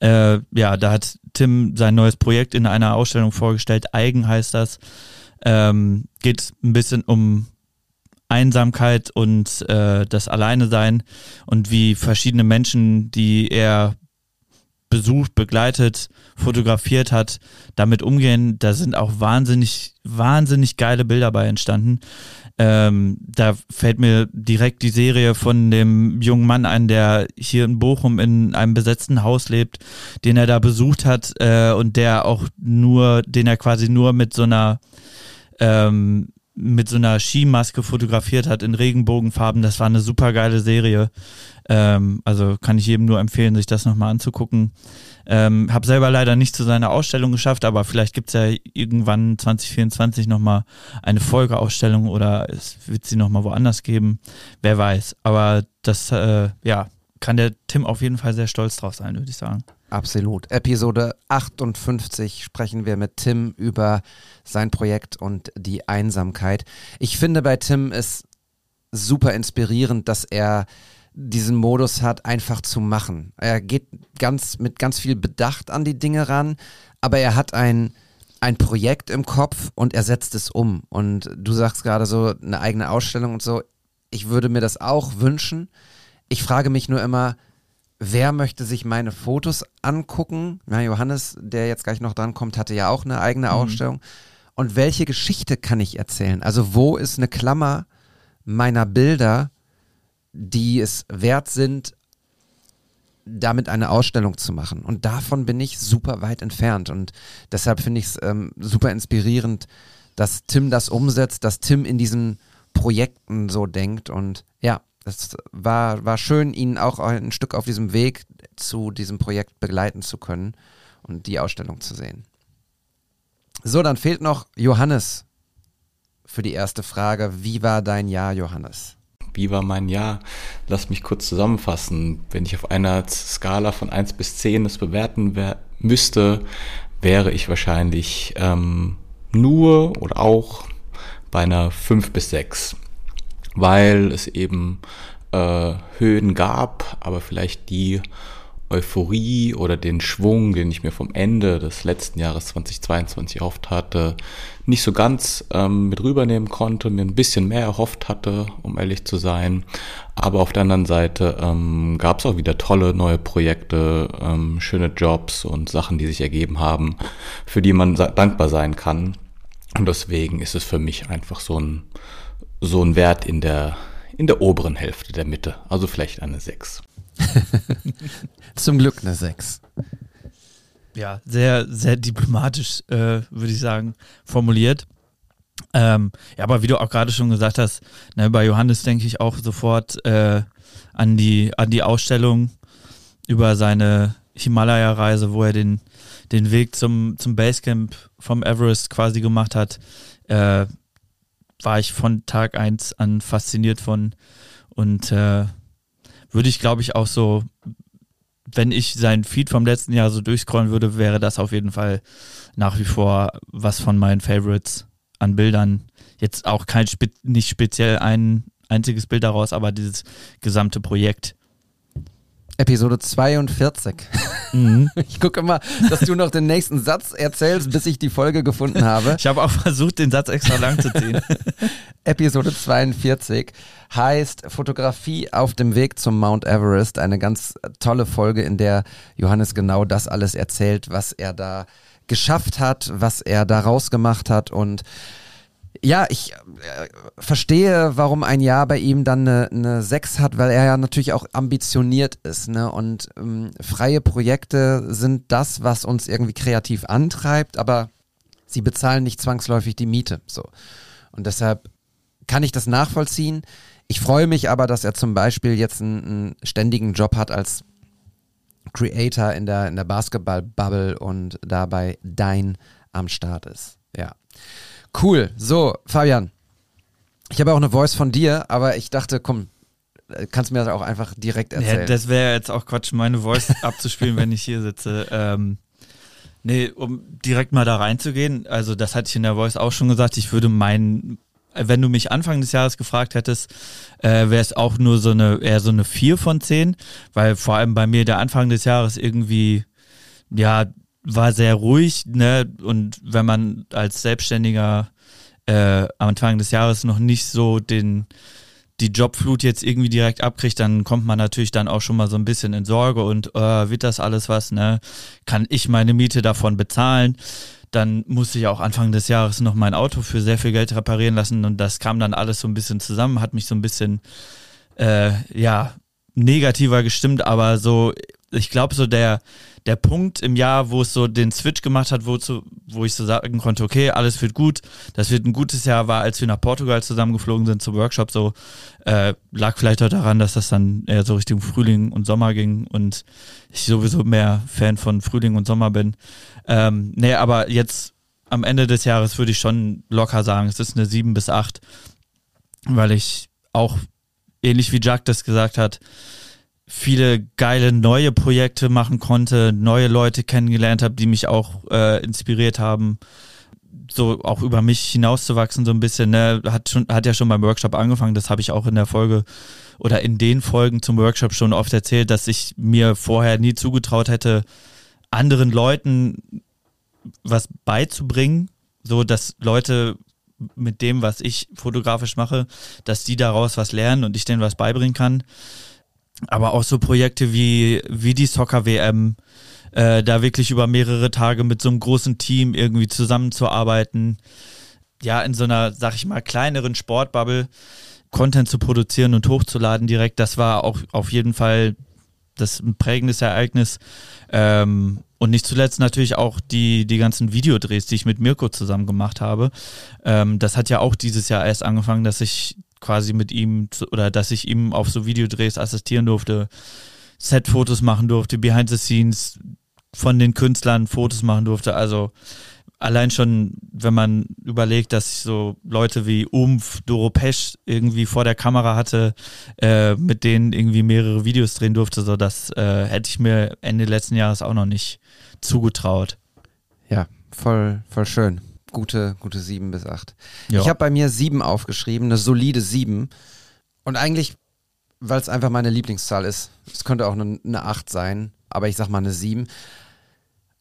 Äh, ja, da hat Tim sein neues Projekt in einer Ausstellung vorgestellt. Eigen heißt das. Ähm, geht ein bisschen um Einsamkeit und äh, das Alleine sein und wie verschiedene Menschen, die er besucht, begleitet, fotografiert hat, damit umgehen. Da sind auch wahnsinnig, wahnsinnig geile Bilder bei entstanden. Ähm, da fällt mir direkt die Serie von dem jungen Mann ein, der hier in Bochum in einem besetzten Haus lebt, den er da besucht hat äh, und der auch nur, den er quasi nur mit so einer ähm, mit so einer Skimaske fotografiert hat in Regenbogenfarben. Das war eine super geile Serie. Ähm, also kann ich jedem nur empfehlen, sich das nochmal anzugucken. Ähm, hab selber leider nicht zu seiner Ausstellung geschafft, aber vielleicht gibt's ja irgendwann 2024 nochmal eine Folgeausstellung oder es wird sie nochmal woanders geben. Wer weiß. Aber das, äh, ja, kann der Tim auf jeden Fall sehr stolz drauf sein, würde ich sagen. Absolut. Episode 58 sprechen wir mit Tim über sein Projekt und die Einsamkeit. Ich finde bei Tim ist super inspirierend, dass er diesen Modus hat, einfach zu machen. Er geht ganz mit ganz viel Bedacht an die Dinge ran, aber er hat ein ein Projekt im Kopf und er setzt es um. Und du sagst gerade so eine eigene Ausstellung und so. Ich würde mir das auch wünschen. Ich frage mich nur immer, wer möchte sich meine Fotos angucken? Na, Johannes, der jetzt gleich noch dran kommt, hatte ja auch eine eigene mhm. Ausstellung. Und welche Geschichte kann ich erzählen? Also wo ist eine Klammer, meiner Bilder, die es wert sind, damit eine Ausstellung zu machen. Und davon bin ich super weit entfernt. Und deshalb finde ich es ähm, super inspirierend, dass Tim das umsetzt, dass Tim in diesen Projekten so denkt. Und ja, es war, war schön, ihn auch ein Stück auf diesem Weg zu diesem Projekt begleiten zu können und die Ausstellung zu sehen. So, dann fehlt noch Johannes für die erste Frage. Wie war dein Jahr, Johannes? Wie war mein Jahr? Lass mich kurz zusammenfassen. Wenn ich auf einer Skala von 1 bis 10 das bewerten müsste, wäre ich wahrscheinlich ähm, nur oder auch bei einer 5 bis 6. Weil es eben äh, Höhen gab, aber vielleicht die Euphorie oder den Schwung, den ich mir vom Ende des letzten Jahres 2022 erhofft hatte, nicht so ganz ähm, mit rübernehmen konnte, mir ein bisschen mehr erhofft hatte, um ehrlich zu sein. Aber auf der anderen Seite ähm, gab es auch wieder tolle neue Projekte, ähm, schöne Jobs und Sachen, die sich ergeben haben, für die man dankbar sein kann. Und deswegen ist es für mich einfach so ein, so ein Wert in der, in der oberen Hälfte der Mitte. Also vielleicht eine 6. Zum Glück eine 6. Ja, sehr, sehr diplomatisch, äh, würde ich sagen, formuliert. Ähm, ja, aber wie du auch gerade schon gesagt hast, ne, bei Johannes denke ich auch sofort äh, an, die, an die Ausstellung über seine Himalaya-Reise, wo er den, den Weg zum, zum Basecamp vom Everest quasi gemacht hat. Äh, war ich von Tag 1 an fasziniert von und äh, würde ich, glaube ich, auch so, wenn ich seinen Feed vom letzten Jahr so durchscrollen würde, wäre das auf jeden Fall nach wie vor was von meinen Favorites an Bildern. Jetzt auch kein nicht speziell ein einziges Bild daraus, aber dieses gesamte Projekt. Episode 42. Mhm. Ich gucke immer, dass du noch den nächsten Satz erzählst, bis ich die Folge gefunden habe. Ich habe auch versucht, den Satz extra lang zu ziehen. Episode 42 heißt Fotografie auf dem Weg zum Mount Everest. Eine ganz tolle Folge, in der Johannes genau das alles erzählt, was er da geschafft hat, was er da rausgemacht hat und ja, ich äh, verstehe, warum ein Jahr bei ihm dann eine, 6 hat, weil er ja natürlich auch ambitioniert ist. Ne? Und ähm, freie Projekte sind das, was uns irgendwie kreativ antreibt, aber sie bezahlen nicht zwangsläufig die Miete. So. Und deshalb kann ich das nachvollziehen. Ich freue mich aber, dass er zum Beispiel jetzt einen, einen ständigen Job hat als Creator in der, in der Basketball-Bubble und dabei dein am Start ist. Ja. Cool. So, Fabian. Ich habe auch eine Voice von dir, aber ich dachte, komm, kannst du mir das auch einfach direkt erzählen. Ja, das wäre jetzt auch Quatsch, meine Voice abzuspielen, wenn ich hier sitze. Ähm, nee, um direkt mal da reinzugehen, also das hatte ich in der Voice auch schon gesagt, ich würde meinen, wenn du mich Anfang des Jahres gefragt hättest, äh, wäre es auch nur so eine, eher so eine 4 von 10, weil vor allem bei mir der Anfang des Jahres irgendwie, ja, war sehr ruhig, ne? Und wenn man als Selbstständiger äh, am Anfang des Jahres noch nicht so den die Jobflut jetzt irgendwie direkt abkriegt, dann kommt man natürlich dann auch schon mal so ein bisschen in Sorge und äh, wird das alles was, ne? Kann ich meine Miete davon bezahlen? Dann musste ich auch Anfang des Jahres noch mein Auto für sehr viel Geld reparieren lassen und das kam dann alles so ein bisschen zusammen, hat mich so ein bisschen äh, ja negativer gestimmt, aber so ich glaube so der der Punkt im Jahr, wo es so den Switch gemacht hat, wo, zu, wo ich so sagen konnte, okay, alles wird gut, das wird ein gutes Jahr, war, als wir nach Portugal zusammengeflogen sind zum Workshop, so äh, lag vielleicht auch daran, dass das dann eher so Richtung Frühling und Sommer ging und ich sowieso mehr Fan von Frühling und Sommer bin. Ähm, nee, aber jetzt am Ende des Jahres würde ich schon locker sagen, es ist eine 7 bis 8, weil ich auch ähnlich wie Jack das gesagt hat, viele geile neue Projekte machen konnte, neue Leute kennengelernt habe, die mich auch äh, inspiriert haben, so auch über mich hinauszuwachsen so ein bisschen. Ne? Hat schon, hat ja schon beim Workshop angefangen. Das habe ich auch in der Folge oder in den Folgen zum Workshop schon oft erzählt, dass ich mir vorher nie zugetraut hätte, anderen Leuten was beizubringen, so dass Leute mit dem, was ich fotografisch mache, dass die daraus was lernen und ich denen was beibringen kann aber auch so Projekte wie, wie die Soccer-WM, äh, da wirklich über mehrere Tage mit so einem großen Team irgendwie zusammenzuarbeiten. Ja, in so einer, sag ich mal, kleineren Sportbubble. Content zu produzieren und hochzuladen direkt, das war auch auf jeden Fall das ein prägendes Ereignis. Ähm, und nicht zuletzt natürlich auch die, die ganzen Videodrehs, die ich mit Mirko zusammen gemacht habe. Ähm, das hat ja auch dieses Jahr erst angefangen, dass ich quasi mit ihm oder dass ich ihm auf so Videodrehs assistieren durfte, Set-Fotos machen durfte, Behind the Scenes von den Künstlern Fotos machen durfte. Also allein schon, wenn man überlegt, dass ich so Leute wie Umf, Doro Pesch irgendwie vor der Kamera hatte, äh, mit denen irgendwie mehrere Videos drehen durfte, so das äh, hätte ich mir Ende letzten Jahres auch noch nicht zugetraut. Ja, voll, voll schön. Gute, gute sieben bis acht. Ja. Ich habe bei mir sieben aufgeschrieben, eine solide sieben. Und eigentlich, weil es einfach meine Lieblingszahl ist, es könnte auch eine, eine acht sein, aber ich sag mal eine sieben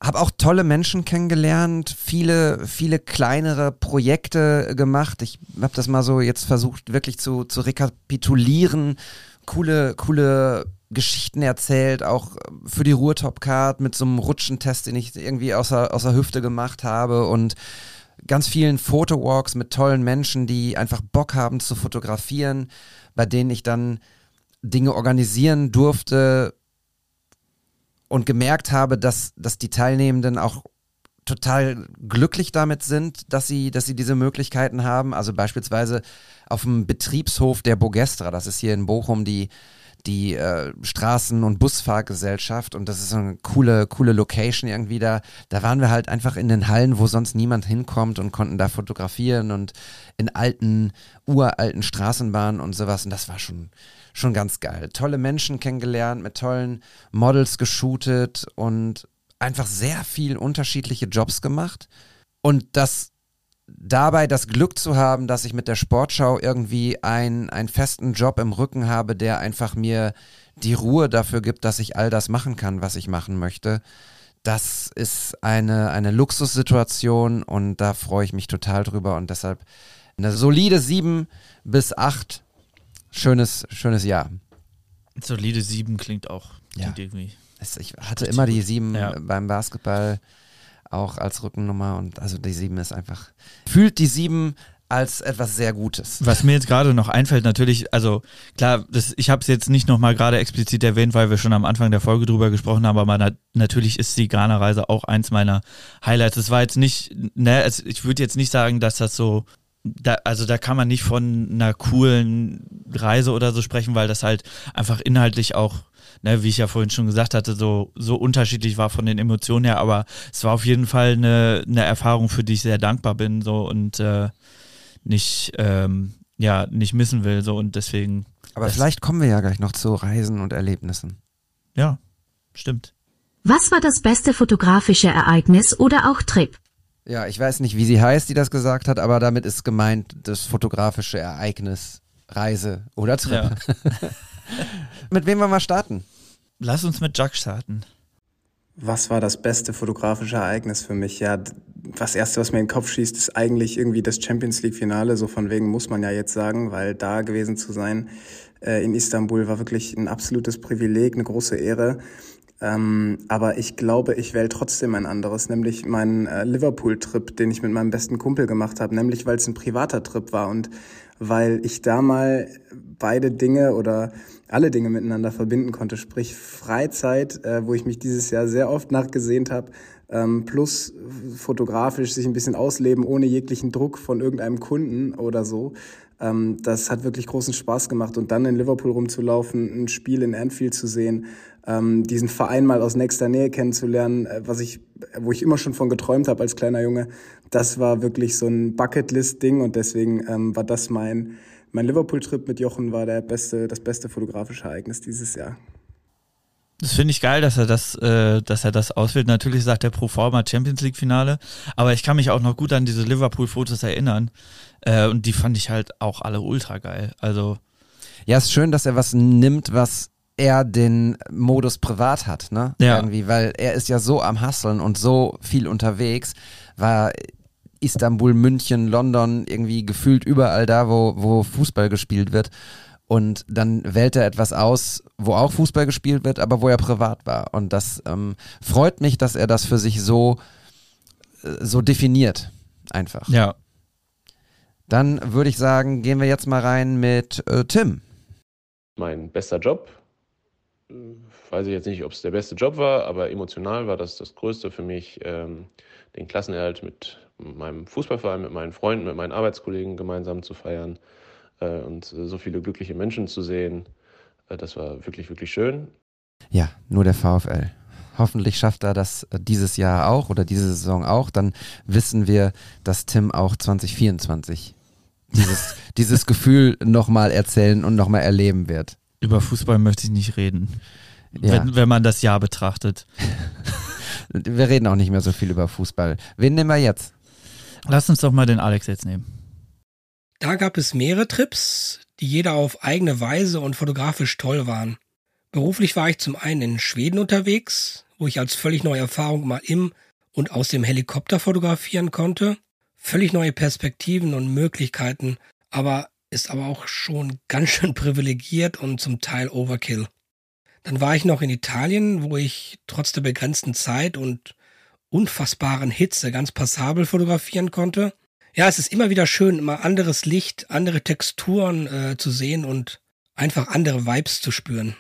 habe auch tolle Menschen kennengelernt, viele, viele kleinere Projekte gemacht. Ich habe das mal so jetzt versucht, wirklich zu, zu rekapitulieren. Coole, coole Geschichten erzählt, auch für die Ruhrtop-Card mit so einem Rutschentest, den ich irgendwie außer, außer Hüfte gemacht habe und ganz vielen Fotowalks mit tollen Menschen, die einfach Bock haben zu fotografieren, bei denen ich dann Dinge organisieren durfte, und gemerkt habe, dass, dass die Teilnehmenden auch total glücklich damit sind, dass sie, dass sie diese Möglichkeiten haben. Also beispielsweise auf dem Betriebshof der Bogestra, das ist hier in Bochum die, die äh, Straßen- und Busfahrgesellschaft und das ist so eine coole, coole Location irgendwie da. Da waren wir halt einfach in den Hallen, wo sonst niemand hinkommt und konnten da fotografieren und in alten, uralten Straßenbahnen und sowas. Und das war schon, schon ganz geil. Tolle Menschen kennengelernt, mit tollen Models geshootet und einfach sehr viel unterschiedliche Jobs gemacht. Und das dabei das Glück zu haben, dass ich mit der Sportschau irgendwie ein, einen festen Job im Rücken habe, der einfach mir die Ruhe dafür gibt, dass ich all das machen kann, was ich machen möchte. Das ist eine, eine Luxussituation und da freue ich mich total drüber und deshalb eine solide sieben bis acht schönes, schönes Jahr. Solide sieben klingt auch Ja. klingt irgendwie. Es, ich hatte immer die sieben Ja. beim Basketball auch als Rückennummer und also die sieben ist einfach, fühlt die sieben als etwas sehr Gutes. Was mir jetzt gerade noch einfällt, natürlich, also klar, das, ich habe es jetzt nicht nochmal gerade explizit erwähnt, weil wir schon am Anfang der Folge drüber gesprochen haben, aber na, natürlich ist die Ghana-Reise auch eins meiner Highlights. Es war jetzt nicht, ne, es, ich würde jetzt nicht sagen, dass das so, da, also da kann man nicht von einer coolen Reise oder so sprechen, weil das halt einfach inhaltlich auch Ne, wie ich ja vorhin schon gesagt hatte, so, so unterschiedlich war von den Emotionen her, aber es war auf jeden Fall eine, eine Erfahrung, für die ich sehr dankbar bin, so und äh, nicht, ähm, ja, nicht missen will. So und deswegen. Aber vielleicht kommen wir ja gleich noch zu Reisen und Erlebnissen. Ja, stimmt. Was war das beste fotografische Ereignis oder auch Trip? Ja, ich weiß nicht, wie sie heißt, die das gesagt hat, aber damit ist gemeint das fotografische Ereignis, Reise oder Trip. Mit wem wollen wir starten? Lass uns mit Jack starten. Was war das beste fotografische Ereignis für mich? Ja, das erste, was mir in den Kopf schießt, ist eigentlich irgendwie das Champions League Finale. So von wegen muss man ja jetzt sagen, weil da gewesen zu sein äh, in Istanbul war wirklich ein absolutes Privileg, eine große Ehre. Ähm, aber ich glaube, ich wähle trotzdem ein anderes, nämlich meinen äh, Liverpool-Trip, den ich mit meinem besten Kumpel gemacht habe, nämlich weil es ein privater Trip war und weil ich da mal beide Dinge oder alle Dinge miteinander verbinden konnte, sprich Freizeit, äh, wo ich mich dieses Jahr sehr oft nachgesehnt habe, ähm, plus fotografisch sich ein bisschen ausleben, ohne jeglichen Druck von irgendeinem Kunden oder so. Ähm, das hat wirklich großen Spaß gemacht. Und dann in Liverpool rumzulaufen, ein Spiel in Anfield zu sehen, ähm, diesen Verein mal aus nächster Nähe kennenzulernen, äh, was ich, wo ich immer schon von geträumt habe als kleiner Junge, das war wirklich so ein Bucketlist-Ding und deswegen ähm, war das mein, mein Liverpool-Trip mit Jochen war der beste, das beste fotografische Ereignis dieses Jahr. Das finde ich geil, dass er das, äh, dass er das auswählt. Natürlich sagt er pro forma Champions League Finale, aber ich kann mich auch noch gut an diese Liverpool-Fotos erinnern. Äh, und die fand ich halt auch alle ultra geil. Also Ja, ist schön, dass er was nimmt, was er den Modus privat hat, ne? Ja. Irgendwie, weil er ist ja so am Hasseln und so viel unterwegs, war Istanbul, München, London, irgendwie gefühlt überall da, wo, wo Fußball gespielt wird. Und dann wählt er etwas aus, wo auch Fußball gespielt wird, aber wo er privat war. Und das ähm, freut mich, dass er das für sich so, äh, so definiert. Einfach. ja, Dann würde ich sagen, gehen wir jetzt mal rein mit äh, Tim. Mein bester Job, weiß ich jetzt nicht, ob es der beste Job war, aber emotional war das das Größte für mich, ähm, den Klassenerhalt mit meinem Fußballverein, mit meinen Freunden, mit meinen Arbeitskollegen gemeinsam zu feiern äh, und so viele glückliche Menschen zu sehen. Äh, das war wirklich, wirklich schön. Ja, nur der VfL. Hoffentlich schafft er das äh, dieses Jahr auch oder diese Saison auch. Dann wissen wir, dass Tim auch 2024 dieses, dieses Gefühl nochmal erzählen und nochmal erleben wird. Über Fußball möchte ich nicht reden. Ja. Wenn, wenn man das Jahr betrachtet. wir reden auch nicht mehr so viel über Fußball. Wen nehmen wir jetzt? Lass uns doch mal den Alex jetzt nehmen. Da gab es mehrere Trips, die jeder auf eigene Weise und fotografisch toll waren. Beruflich war ich zum einen in Schweden unterwegs, wo ich als völlig neue Erfahrung mal im und aus dem Helikopter fotografieren konnte. Völlig neue Perspektiven und Möglichkeiten, aber ist aber auch schon ganz schön privilegiert und zum Teil Overkill. Dann war ich noch in Italien, wo ich trotz der begrenzten Zeit und unfassbaren Hitze ganz passabel fotografieren konnte. Ja, es ist immer wieder schön, mal anderes Licht, andere Texturen äh, zu sehen und einfach andere Vibes zu spüren.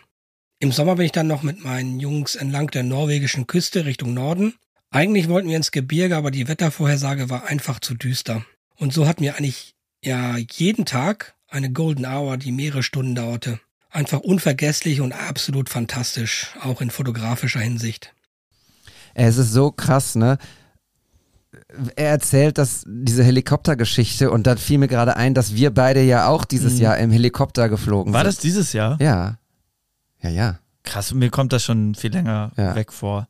Im Sommer bin ich dann noch mit meinen Jungs entlang der norwegischen Küste Richtung Norden. Eigentlich wollten wir ins Gebirge, aber die Wettervorhersage war einfach zu düster. Und so hatten wir eigentlich ja jeden Tag eine Golden Hour, die mehrere Stunden dauerte. Einfach unvergesslich und absolut fantastisch, auch in fotografischer Hinsicht. Es ist so krass, ne? er erzählt dass diese Helikoptergeschichte und dann fiel mir gerade ein, dass wir beide ja auch dieses mhm. Jahr im Helikopter geflogen War sind. das dieses Jahr? Ja. Ja, ja. Krass, mir kommt das schon viel länger ja. weg vor.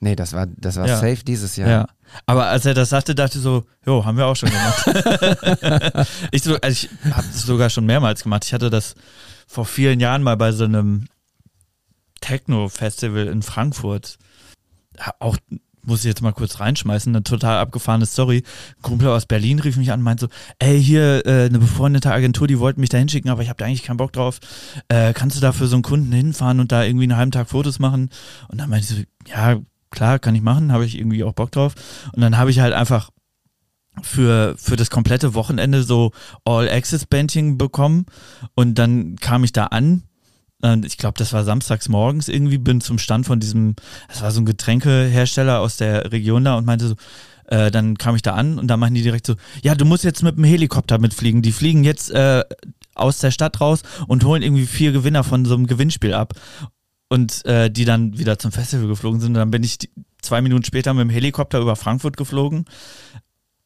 Nee, das war, das war ja. safe dieses Jahr. Ja. Aber als er das sagte, dachte ich so, jo, haben wir auch schon gemacht. ich so, also ich habe es sogar schon mehrmals gemacht. Ich hatte das vor vielen Jahren mal bei so einem Techno-Festival in Frankfurt. Auch muss ich jetzt mal kurz reinschmeißen, eine total abgefahrene Story. Ein Kumpel aus Berlin rief mich an und meinte so, ey, hier äh, eine befreundete Agentur, die wollten mich da hinschicken, aber ich habe da eigentlich keinen Bock drauf. Äh, kannst du da für so einen Kunden hinfahren und da irgendwie einen halben Tag Fotos machen? Und dann meinte ich so, ja, klar, kann ich machen, habe ich irgendwie auch Bock drauf. Und dann habe ich halt einfach für, für das komplette Wochenende so All-Access-Bändchen bekommen und dann kam ich da an ich glaube, das war samstags morgens irgendwie, bin zum Stand von diesem, das war so ein Getränkehersteller aus der Region da und meinte so, äh, dann kam ich da an und da machen die direkt so, ja, du musst jetzt mit dem Helikopter mitfliegen. Die fliegen jetzt äh, aus der Stadt raus und holen irgendwie vier Gewinner von so einem Gewinnspiel ab. Und äh, die dann wieder zum Festival geflogen sind. Und dann bin ich die, zwei Minuten später mit dem Helikopter über Frankfurt geflogen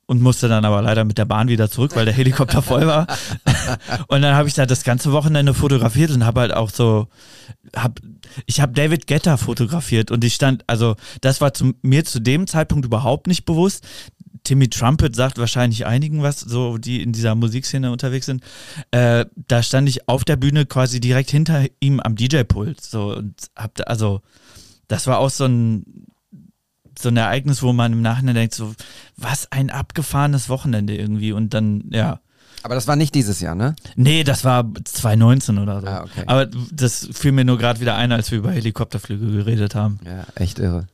und musste dann aber leider mit der Bahn wieder zurück, weil der Helikopter voll war. und dann habe ich da das ganze Wochenende fotografiert und habe halt auch so, hab, ich habe David Getter fotografiert und ich stand, also das war zu, mir zu dem Zeitpunkt überhaupt nicht bewusst. Timmy Trumpet sagt wahrscheinlich einigen was, so die in dieser Musikszene unterwegs sind. Äh, da stand ich auf der Bühne quasi direkt hinter ihm am DJ-Pult. So und hab also das war auch so ein so ein Ereignis, wo man im Nachhinein denkt, so, was ein abgefahrenes Wochenende irgendwie und dann, ja. Aber das war nicht dieses Jahr, ne? Nee, das war 2019 oder so. Ah, okay. Aber das fiel mir nur gerade wieder ein, als wir über Helikopterflüge geredet haben. Ja, echt irre.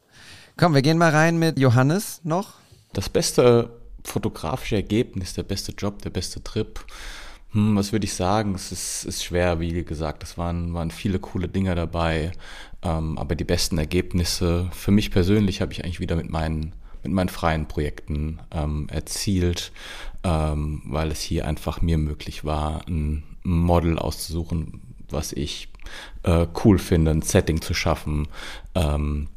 Komm, wir gehen mal rein mit Johannes noch. Das beste fotografische Ergebnis, der beste Job, der beste Trip hm, was würde ich sagen? Es ist, ist schwer, wie gesagt. Es waren, waren viele coole Dinge dabei. Ähm, aber die besten Ergebnisse für mich persönlich habe ich eigentlich wieder mit meinen, mit meinen freien Projekten ähm, erzielt, ähm, weil es hier einfach mir möglich war, ein Model auszusuchen, was ich äh, cool finde, ein Setting zu schaffen, ähm,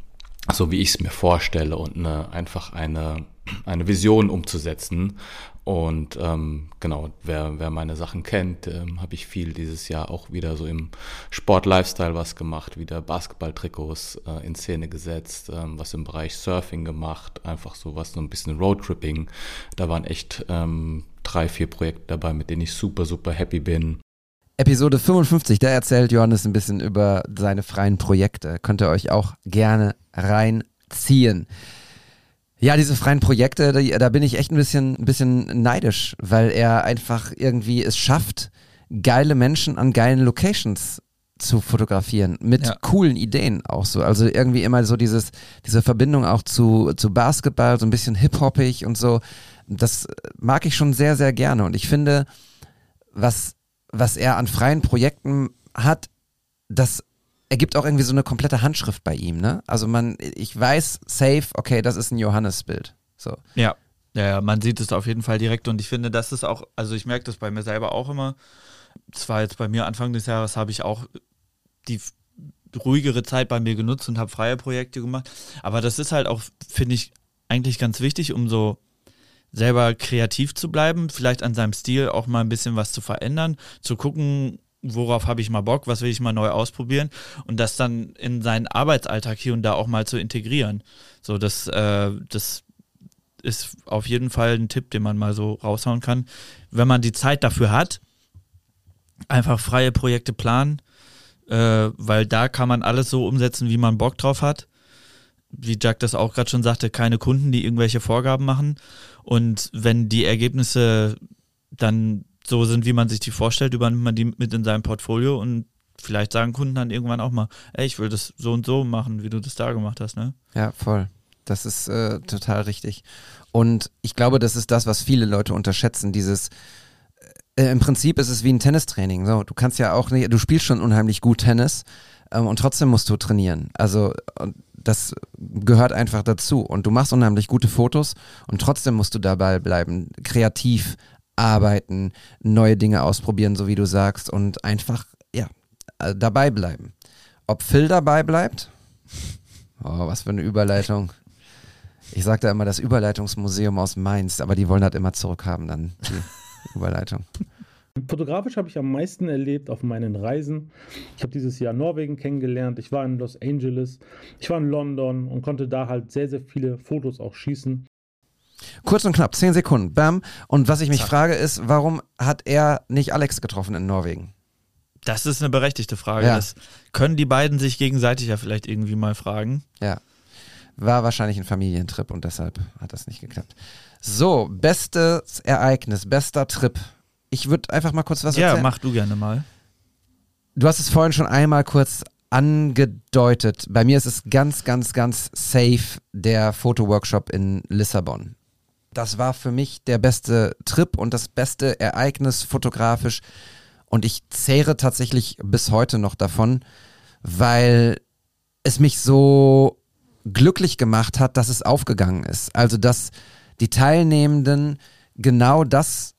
so wie ich es mir vorstelle und eine, einfach eine, eine Vision umzusetzen und ähm, genau, wer, wer meine Sachen kennt, ähm, habe ich viel dieses Jahr auch wieder so im Sport-Lifestyle was gemacht, wieder Basketball-Trikots äh, in Szene gesetzt, ähm, was im Bereich Surfing gemacht, einfach so was, so ein bisschen Roadtripping. Da waren echt ähm, drei, vier Projekte dabei, mit denen ich super, super happy bin. Episode 55, da erzählt Johannes ein bisschen über seine freien Projekte. Könnt ihr euch auch gerne reinziehen. Ja, diese freien Projekte, da, da bin ich echt ein bisschen, ein bisschen neidisch, weil er einfach irgendwie es schafft, geile Menschen an geilen Locations zu fotografieren mit ja. coolen Ideen auch so. Also irgendwie immer so dieses, diese Verbindung auch zu, zu Basketball, so ein bisschen hip-hoppig und so. Das mag ich schon sehr, sehr gerne. Und ich finde, was, was er an freien Projekten hat, das ergibt auch irgendwie so eine komplette Handschrift bei ihm, ne? Also man, ich weiß safe, okay, das ist ein Johannes-Bild. So. Ja. Ja, ja, man sieht es auf jeden Fall direkt und ich finde, das ist auch, also ich merke das bei mir selber auch immer. Zwar jetzt bei mir Anfang des Jahres habe ich auch die ruhigere Zeit bei mir genutzt und habe freie Projekte gemacht, aber das ist halt auch, finde ich, eigentlich ganz wichtig, um so selber kreativ zu bleiben, vielleicht an seinem Stil auch mal ein bisschen was zu verändern, zu gucken, worauf habe ich mal Bock, was will ich mal neu ausprobieren und das dann in seinen Arbeitsalltag hier und da auch mal zu integrieren. So, das, äh, das ist auf jeden Fall ein Tipp, den man mal so raushauen kann. Wenn man die Zeit dafür hat, einfach freie Projekte planen, äh, weil da kann man alles so umsetzen, wie man Bock drauf hat. Wie Jack das auch gerade schon sagte, keine Kunden, die irgendwelche Vorgaben machen. Und wenn die Ergebnisse dann so sind, wie man sich die vorstellt, übernimmt man die mit in sein Portfolio und vielleicht sagen Kunden dann irgendwann auch mal, ey, ich will das so und so machen, wie du das da gemacht hast, ne? Ja, voll. Das ist äh, total richtig. Und ich glaube, das ist das, was viele Leute unterschätzen, dieses äh, im Prinzip ist es wie ein Tennistraining. So, du kannst ja auch nicht, du spielst schon unheimlich gut Tennis ähm, und trotzdem musst du trainieren. Also das gehört einfach dazu. Und du machst unheimlich gute Fotos und trotzdem musst du dabei bleiben, kreativ arbeiten, neue Dinge ausprobieren, so wie du sagst, und einfach, ja, äh, dabei bleiben. Ob Phil dabei bleibt? Oh, was für eine Überleitung. Ich sag da immer das Überleitungsmuseum aus Mainz, aber die wollen das immer zurückhaben, dann die Überleitung. Fotografisch habe ich am meisten erlebt auf meinen Reisen. Ich habe dieses Jahr Norwegen kennengelernt. Ich war in Los Angeles, ich war in London und konnte da halt sehr, sehr viele Fotos auch schießen. Kurz und knapp, zehn Sekunden, bam. Und was ich mich Zack. frage ist, warum hat er nicht Alex getroffen in Norwegen? Das ist eine berechtigte Frage. Ja. Das können die beiden sich gegenseitig ja vielleicht irgendwie mal fragen. Ja. War wahrscheinlich ein Familientrip und deshalb hat das nicht geklappt. So, bestes Ereignis, bester Trip. Ich würde einfach mal kurz was erzählen. Ja, mach du gerne mal. Du hast es vorhin schon einmal kurz angedeutet. Bei mir ist es ganz, ganz, ganz safe der Fotoworkshop in Lissabon das war für mich der beste Trip und das beste Ereignis fotografisch. Und ich zehre tatsächlich bis heute noch davon, weil es mich so glücklich gemacht hat, dass es aufgegangen ist. Also, dass die Teilnehmenden genau das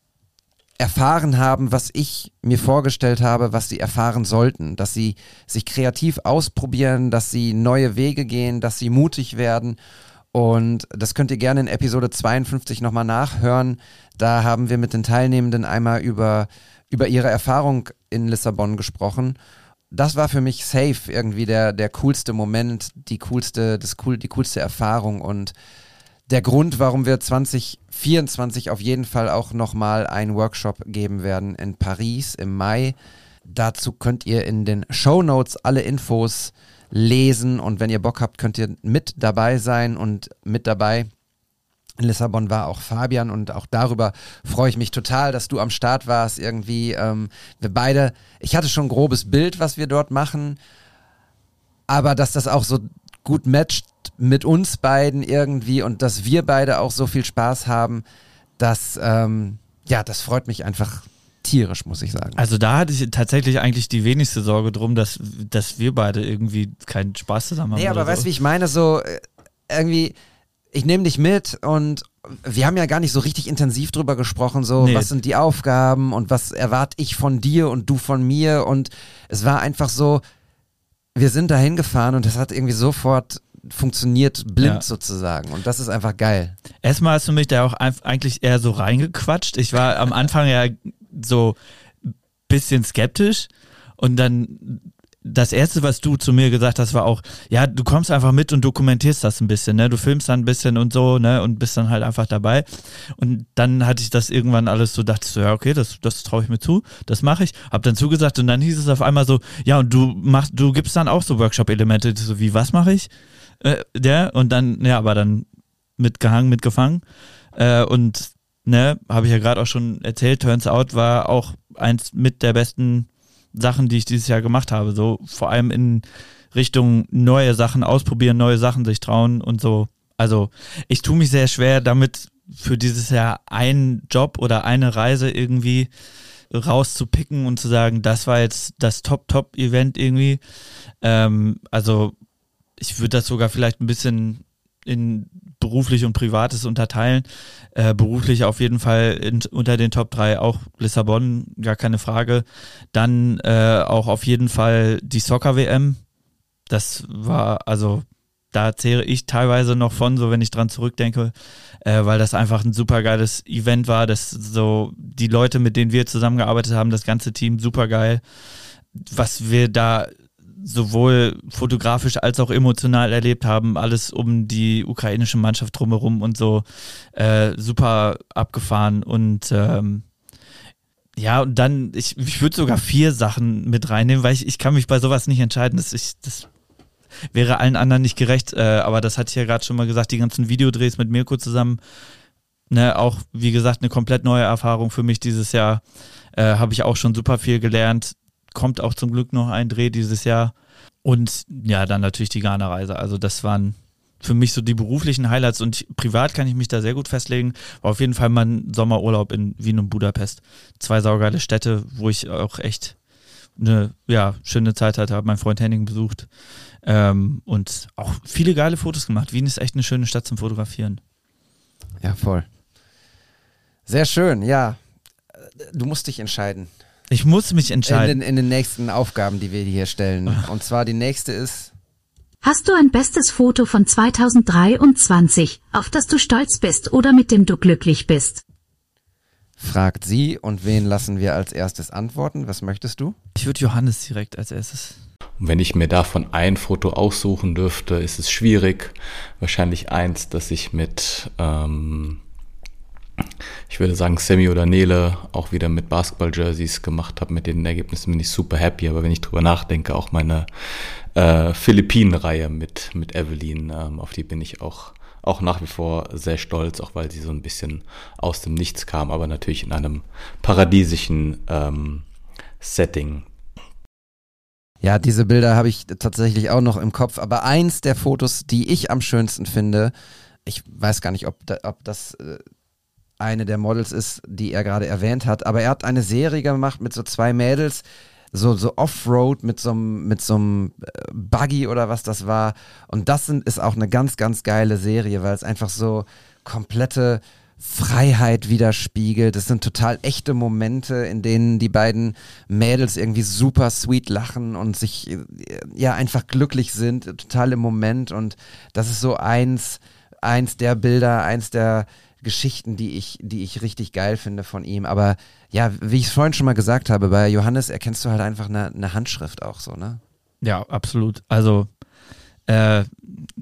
erfahren haben, was ich mir vorgestellt habe, was sie erfahren sollten, dass sie sich kreativ ausprobieren, dass sie neue Wege gehen, dass sie mutig werden und das könnt ihr gerne in Episode 52 nochmal nachhören. Da haben wir mit den Teilnehmenden einmal über, über ihre Erfahrung in Lissabon gesprochen. Das war für mich safe irgendwie der, der coolste Moment, die coolste, das cool, die coolste Erfahrung und der Grund, warum wir 2024 auf jeden Fall auch nochmal einen Workshop geben werden in Paris im Mai. Dazu könnt ihr in den Show Notes alle Infos lesen und wenn ihr Bock habt, könnt ihr mit dabei sein und mit dabei in Lissabon war auch Fabian und auch darüber freue ich mich total, dass du am Start warst. Irgendwie, ähm, wir beide, ich hatte schon ein grobes Bild, was wir dort machen, aber dass das auch so gut matcht mit uns beiden irgendwie und dass wir beide auch so viel Spaß haben, das, ähm, ja, das freut mich einfach tierisch, muss ich sagen. Also da hatte ich tatsächlich eigentlich die wenigste Sorge drum, dass, dass wir beide irgendwie keinen Spaß zusammen haben. Nee, aber weißt du, so. wie ich meine? So äh, irgendwie, ich nehme dich mit und wir haben ja gar nicht so richtig intensiv drüber gesprochen, so nee. was sind die Aufgaben und was erwarte ich von dir und du von mir und es war einfach so, wir sind da hingefahren und das hat irgendwie sofort funktioniert blind ja. sozusagen. Und das ist einfach geil. Erstmal hast du mich da auch eigentlich eher so reingequatscht. Ich war am Anfang ja so bisschen skeptisch und dann das erste, was du zu mir gesagt hast, war auch, ja, du kommst einfach mit und dokumentierst das ein bisschen, ne? Du filmst dann ein bisschen und so, ne? Und bist dann halt einfach dabei. Und dann hatte ich das irgendwann alles so, dachte so, ja, okay, das, das traue ich mir zu, das mache ich. Hab dann zugesagt und dann hieß es auf einmal so, ja, und du machst, du gibst dann auch so Workshop-Elemente, so wie, was mache ich? Äh, der, und dann, ja, aber dann mitgehangen, mitgefangen. Äh, und ne, habe ich ja gerade auch schon erzählt, Turns Out war auch eins mit der besten Sachen, die ich dieses Jahr gemacht habe. So vor allem in Richtung neue Sachen ausprobieren, neue Sachen sich trauen und so. Also ich tue mich sehr schwer damit, für dieses Jahr einen Job oder eine Reise irgendwie rauszupicken und zu sagen, das war jetzt das Top-Top-Event irgendwie. Ähm, also ich würde das sogar vielleicht ein bisschen in beruflich und privates unterteilen. Äh, beruflich auf jeden Fall in, unter den Top 3 auch Lissabon, gar keine Frage. Dann äh, auch auf jeden Fall die Soccer-WM. Das war, also da zehre ich teilweise noch von, so wenn ich dran zurückdenke, äh, weil das einfach ein super geiles Event war. Das so die Leute, mit denen wir zusammengearbeitet haben, das ganze Team super geil. Was wir da sowohl fotografisch als auch emotional erlebt haben, alles um die ukrainische Mannschaft drumherum und so äh, super abgefahren und ähm, ja, und dann, ich, ich würde sogar vier Sachen mit reinnehmen, weil ich, ich kann mich bei sowas nicht entscheiden. Das, ich, das wäre allen anderen nicht gerecht, äh, aber das hatte ich ja gerade schon mal gesagt, die ganzen Videodrehs mit Mirko zusammen, ne, auch wie gesagt, eine komplett neue Erfahrung für mich dieses Jahr. Äh, Habe ich auch schon super viel gelernt. Kommt auch zum Glück noch ein Dreh dieses Jahr. Und ja, dann natürlich die Ghana-Reise. Also das waren für mich so die beruflichen Highlights und privat kann ich mich da sehr gut festlegen. War auf jeden Fall mein Sommerurlaub in Wien und Budapest. Zwei saugeile Städte, wo ich auch echt eine ja, schöne Zeit hatte, habe meinen Freund Henning besucht ähm, und auch viele geile Fotos gemacht. Wien ist echt eine schöne Stadt zum Fotografieren. Ja, voll. Sehr schön, ja. Du musst dich entscheiden. Ich muss mich entscheiden. In den, in den nächsten Aufgaben, die wir hier stellen. Und zwar die nächste ist. Hast du ein bestes Foto von 2023, auf das du stolz bist oder mit dem du glücklich bist? Fragt sie und wen lassen wir als erstes antworten? Was möchtest du? Ich würde Johannes direkt als erstes. Und wenn ich mir davon ein Foto aussuchen dürfte, ist es schwierig. Wahrscheinlich eins, das ich mit, ähm, ich würde sagen, Sammy oder Nele auch wieder mit Basketball-Jerseys gemacht habe. Mit den Ergebnissen bin ich super happy. Aber wenn ich drüber nachdenke, auch meine äh, Philippinen-Reihe mit, mit Evelyn, ähm, auf die bin ich auch auch nach wie vor sehr stolz, auch weil sie so ein bisschen aus dem Nichts kam, aber natürlich in einem paradiesischen ähm, Setting. Ja, diese Bilder habe ich tatsächlich auch noch im Kopf, aber eins der Fotos, die ich am schönsten finde, ich weiß gar nicht, ob, da, ob das äh, eine der Models ist, die er gerade erwähnt hat, aber er hat eine Serie gemacht mit so zwei Mädels, so, so Offroad mit so einem mit so einem äh, Buggy oder was das war. Und das sind, ist auch eine ganz, ganz geile Serie, weil es einfach so komplette Freiheit widerspiegelt. Das sind total echte Momente, in denen die beiden Mädels irgendwie super sweet lachen und sich äh, ja einfach glücklich sind, total im Moment. Und das ist so eins, eins der Bilder, eins der Geschichten, die ich, die ich richtig geil finde von ihm. Aber ja, wie ich es vorhin schon mal gesagt habe, bei Johannes erkennst du halt einfach eine, eine Handschrift auch so, ne? Ja, absolut. Also, äh,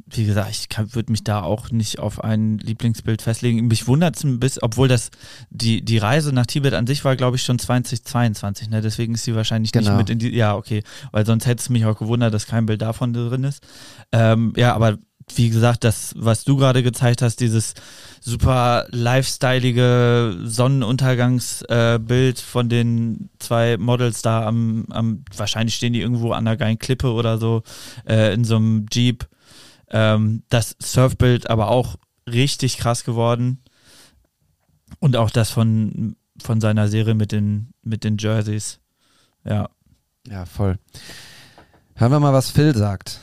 wie gesagt, ich würde mich da auch nicht auf ein Lieblingsbild festlegen. Mich wundert es ein bisschen, obwohl das die, die Reise nach Tibet an sich war, glaube ich, schon 2022, ne? Deswegen ist sie wahrscheinlich genau. nicht mit in die. Ja, okay. Weil sonst hätte es mich auch gewundert, dass kein Bild davon drin ist. Ähm, ja, aber wie gesagt, das, was du gerade gezeigt hast, dieses super lifestyleige Sonnenuntergangsbild äh, von den zwei Models da am, am, wahrscheinlich stehen die irgendwo an einer geilen Klippe oder so, äh, in so einem Jeep. Ähm, das Surfbild aber auch richtig krass geworden. Und auch das von, von seiner Serie mit den, mit den Jerseys. Ja. Ja, voll. Hören wir mal, was Phil sagt.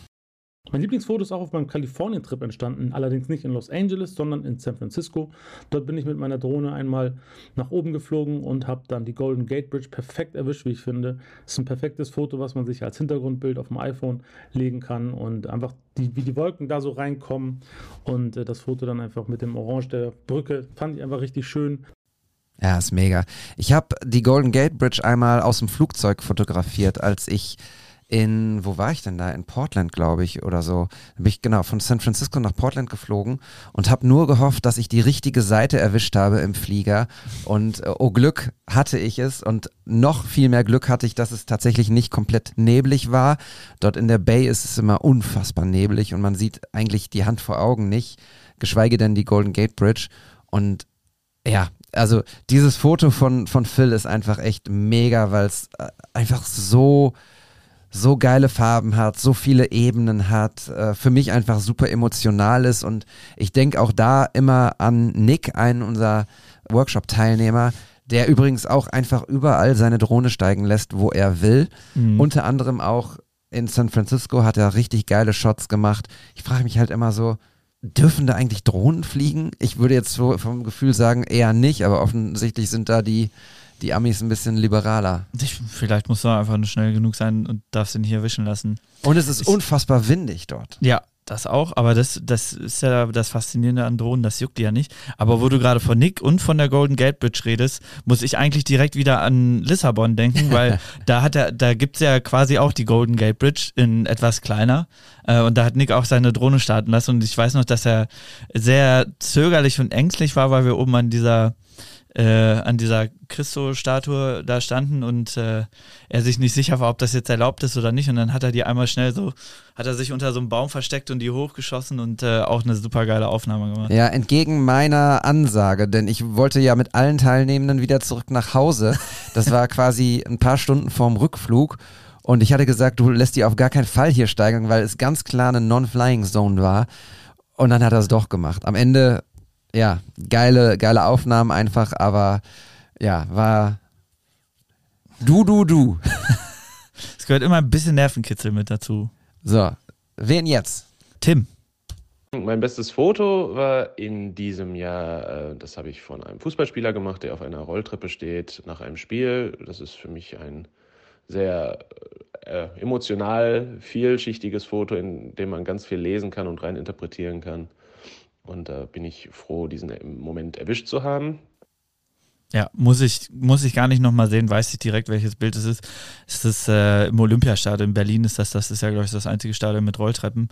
Mein Lieblingsfoto ist auch auf meinem Kalifornien-Trip entstanden, allerdings nicht in Los Angeles, sondern in San Francisco. Dort bin ich mit meiner Drohne einmal nach oben geflogen und habe dann die Golden Gate Bridge perfekt erwischt, wie ich finde. Es ist ein perfektes Foto, was man sich als Hintergrundbild auf dem iPhone legen kann und einfach die, wie die Wolken da so reinkommen und äh, das Foto dann einfach mit dem Orange der Brücke fand ich einfach richtig schön. Ja, ist mega. Ich habe die Golden Gate Bridge einmal aus dem Flugzeug fotografiert, als ich in, wo war ich denn da? In Portland, glaube ich, oder so. Da bin ich genau von San Francisco nach Portland geflogen und habe nur gehofft, dass ich die richtige Seite erwischt habe im Flieger. Und äh, oh Glück hatte ich es und noch viel mehr Glück hatte ich, dass es tatsächlich nicht komplett neblig war. Dort in der Bay ist es immer unfassbar neblig und man sieht eigentlich die Hand vor Augen nicht, geschweige denn die Golden Gate Bridge. Und ja, also dieses Foto von, von Phil ist einfach echt mega, weil es äh, einfach so so geile Farben hat, so viele Ebenen hat, äh, für mich einfach super emotional ist und ich denke auch da immer an Nick, einen unserer Workshop-Teilnehmer, der übrigens auch einfach überall seine Drohne steigen lässt, wo er will. Mhm. Unter anderem auch in San Francisco hat er richtig geile Shots gemacht. Ich frage mich halt immer so, dürfen da eigentlich Drohnen fliegen? Ich würde jetzt so vom Gefühl sagen, eher nicht, aber offensichtlich sind da die, die Amis ein bisschen liberaler. Ich, vielleicht musst du einfach nur schnell genug sein und darfst ihn hier wischen lassen. Und es ist Ich- unfassbar windig dort. Ja, das auch, aber das, das ist ja das Faszinierende an Drohnen, das juckt die ja nicht. Aber wo du gerade von Nick und von der Golden Gate Bridge redest, muss ich eigentlich direkt wieder an Lissabon denken, weil da hat er, da gibt's ja quasi auch die Golden Gate Bridge in etwas kleiner. Äh, und da hat Nick auch seine Drohne starten lassen. Und ich weiß noch, dass er sehr zögerlich und ängstlich war, weil wir oben an dieser äh, an dieser Christo-Statue da standen und äh, er sich nicht sicher war, ob das jetzt erlaubt ist oder nicht. Und dann hat er die einmal schnell so, hat er sich unter so einem Baum versteckt und die hochgeschossen und äh, auch eine super geile Aufnahme gemacht. Ja, entgegen meiner Ansage, denn ich wollte ja mit allen Teilnehmenden wieder zurück nach Hause. Das war quasi ein paar Stunden vorm Rückflug. Und ich hatte gesagt, du lässt die auf gar keinen Fall hier steigen, weil es ganz klar eine Non-Flying Zone war. Und dann hat er es doch gemacht. Am Ende, ja, geile, geile Aufnahmen einfach, aber ja, war du, du, du. Es gehört immer ein bisschen Nervenkitzel mit dazu. So, wen jetzt? Tim. Mein bestes Foto war in diesem Jahr, äh, das habe ich von einem Fußballspieler gemacht, der auf einer Rolltreppe steht nach einem Spiel. Das ist für mich ein sehr äh, emotional vielschichtiges Foto, in dem man ganz viel lesen kann und rein interpretieren kann. Und da bin ich froh, diesen im Moment erwischt zu haben. Ja, muss ich, muss ich gar nicht nochmal sehen, weiß ich direkt, welches Bild es ist. Es ist äh, im Olympiastadion in Berlin, ist das, das ist ja, glaube ich, das einzige Stadion mit Rolltreppen.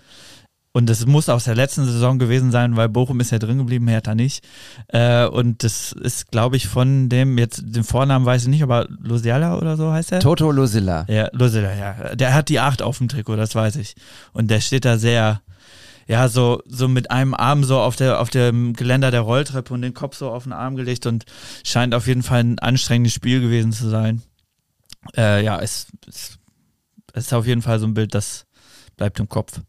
Und das muss aus der letzten Saison gewesen sein, weil Bochum ist ja drin geblieben, Hertha nicht. Äh, und das ist, glaube ich, von dem, jetzt den Vornamen weiß ich nicht, aber Lusiala oder so heißt er? Toto Losilla. Ja, Losilla, ja. Der hat die acht auf dem Trikot, das weiß ich. Und der steht da sehr, ja, so, so mit einem Arm so auf der, auf dem Geländer der Rolltreppe und den Kopf so auf den Arm gelegt und scheint auf jeden Fall ein anstrengendes Spiel gewesen zu sein. Äh, ja, es, es, es ist auf jeden Fall so ein Bild, das bleibt im Kopf.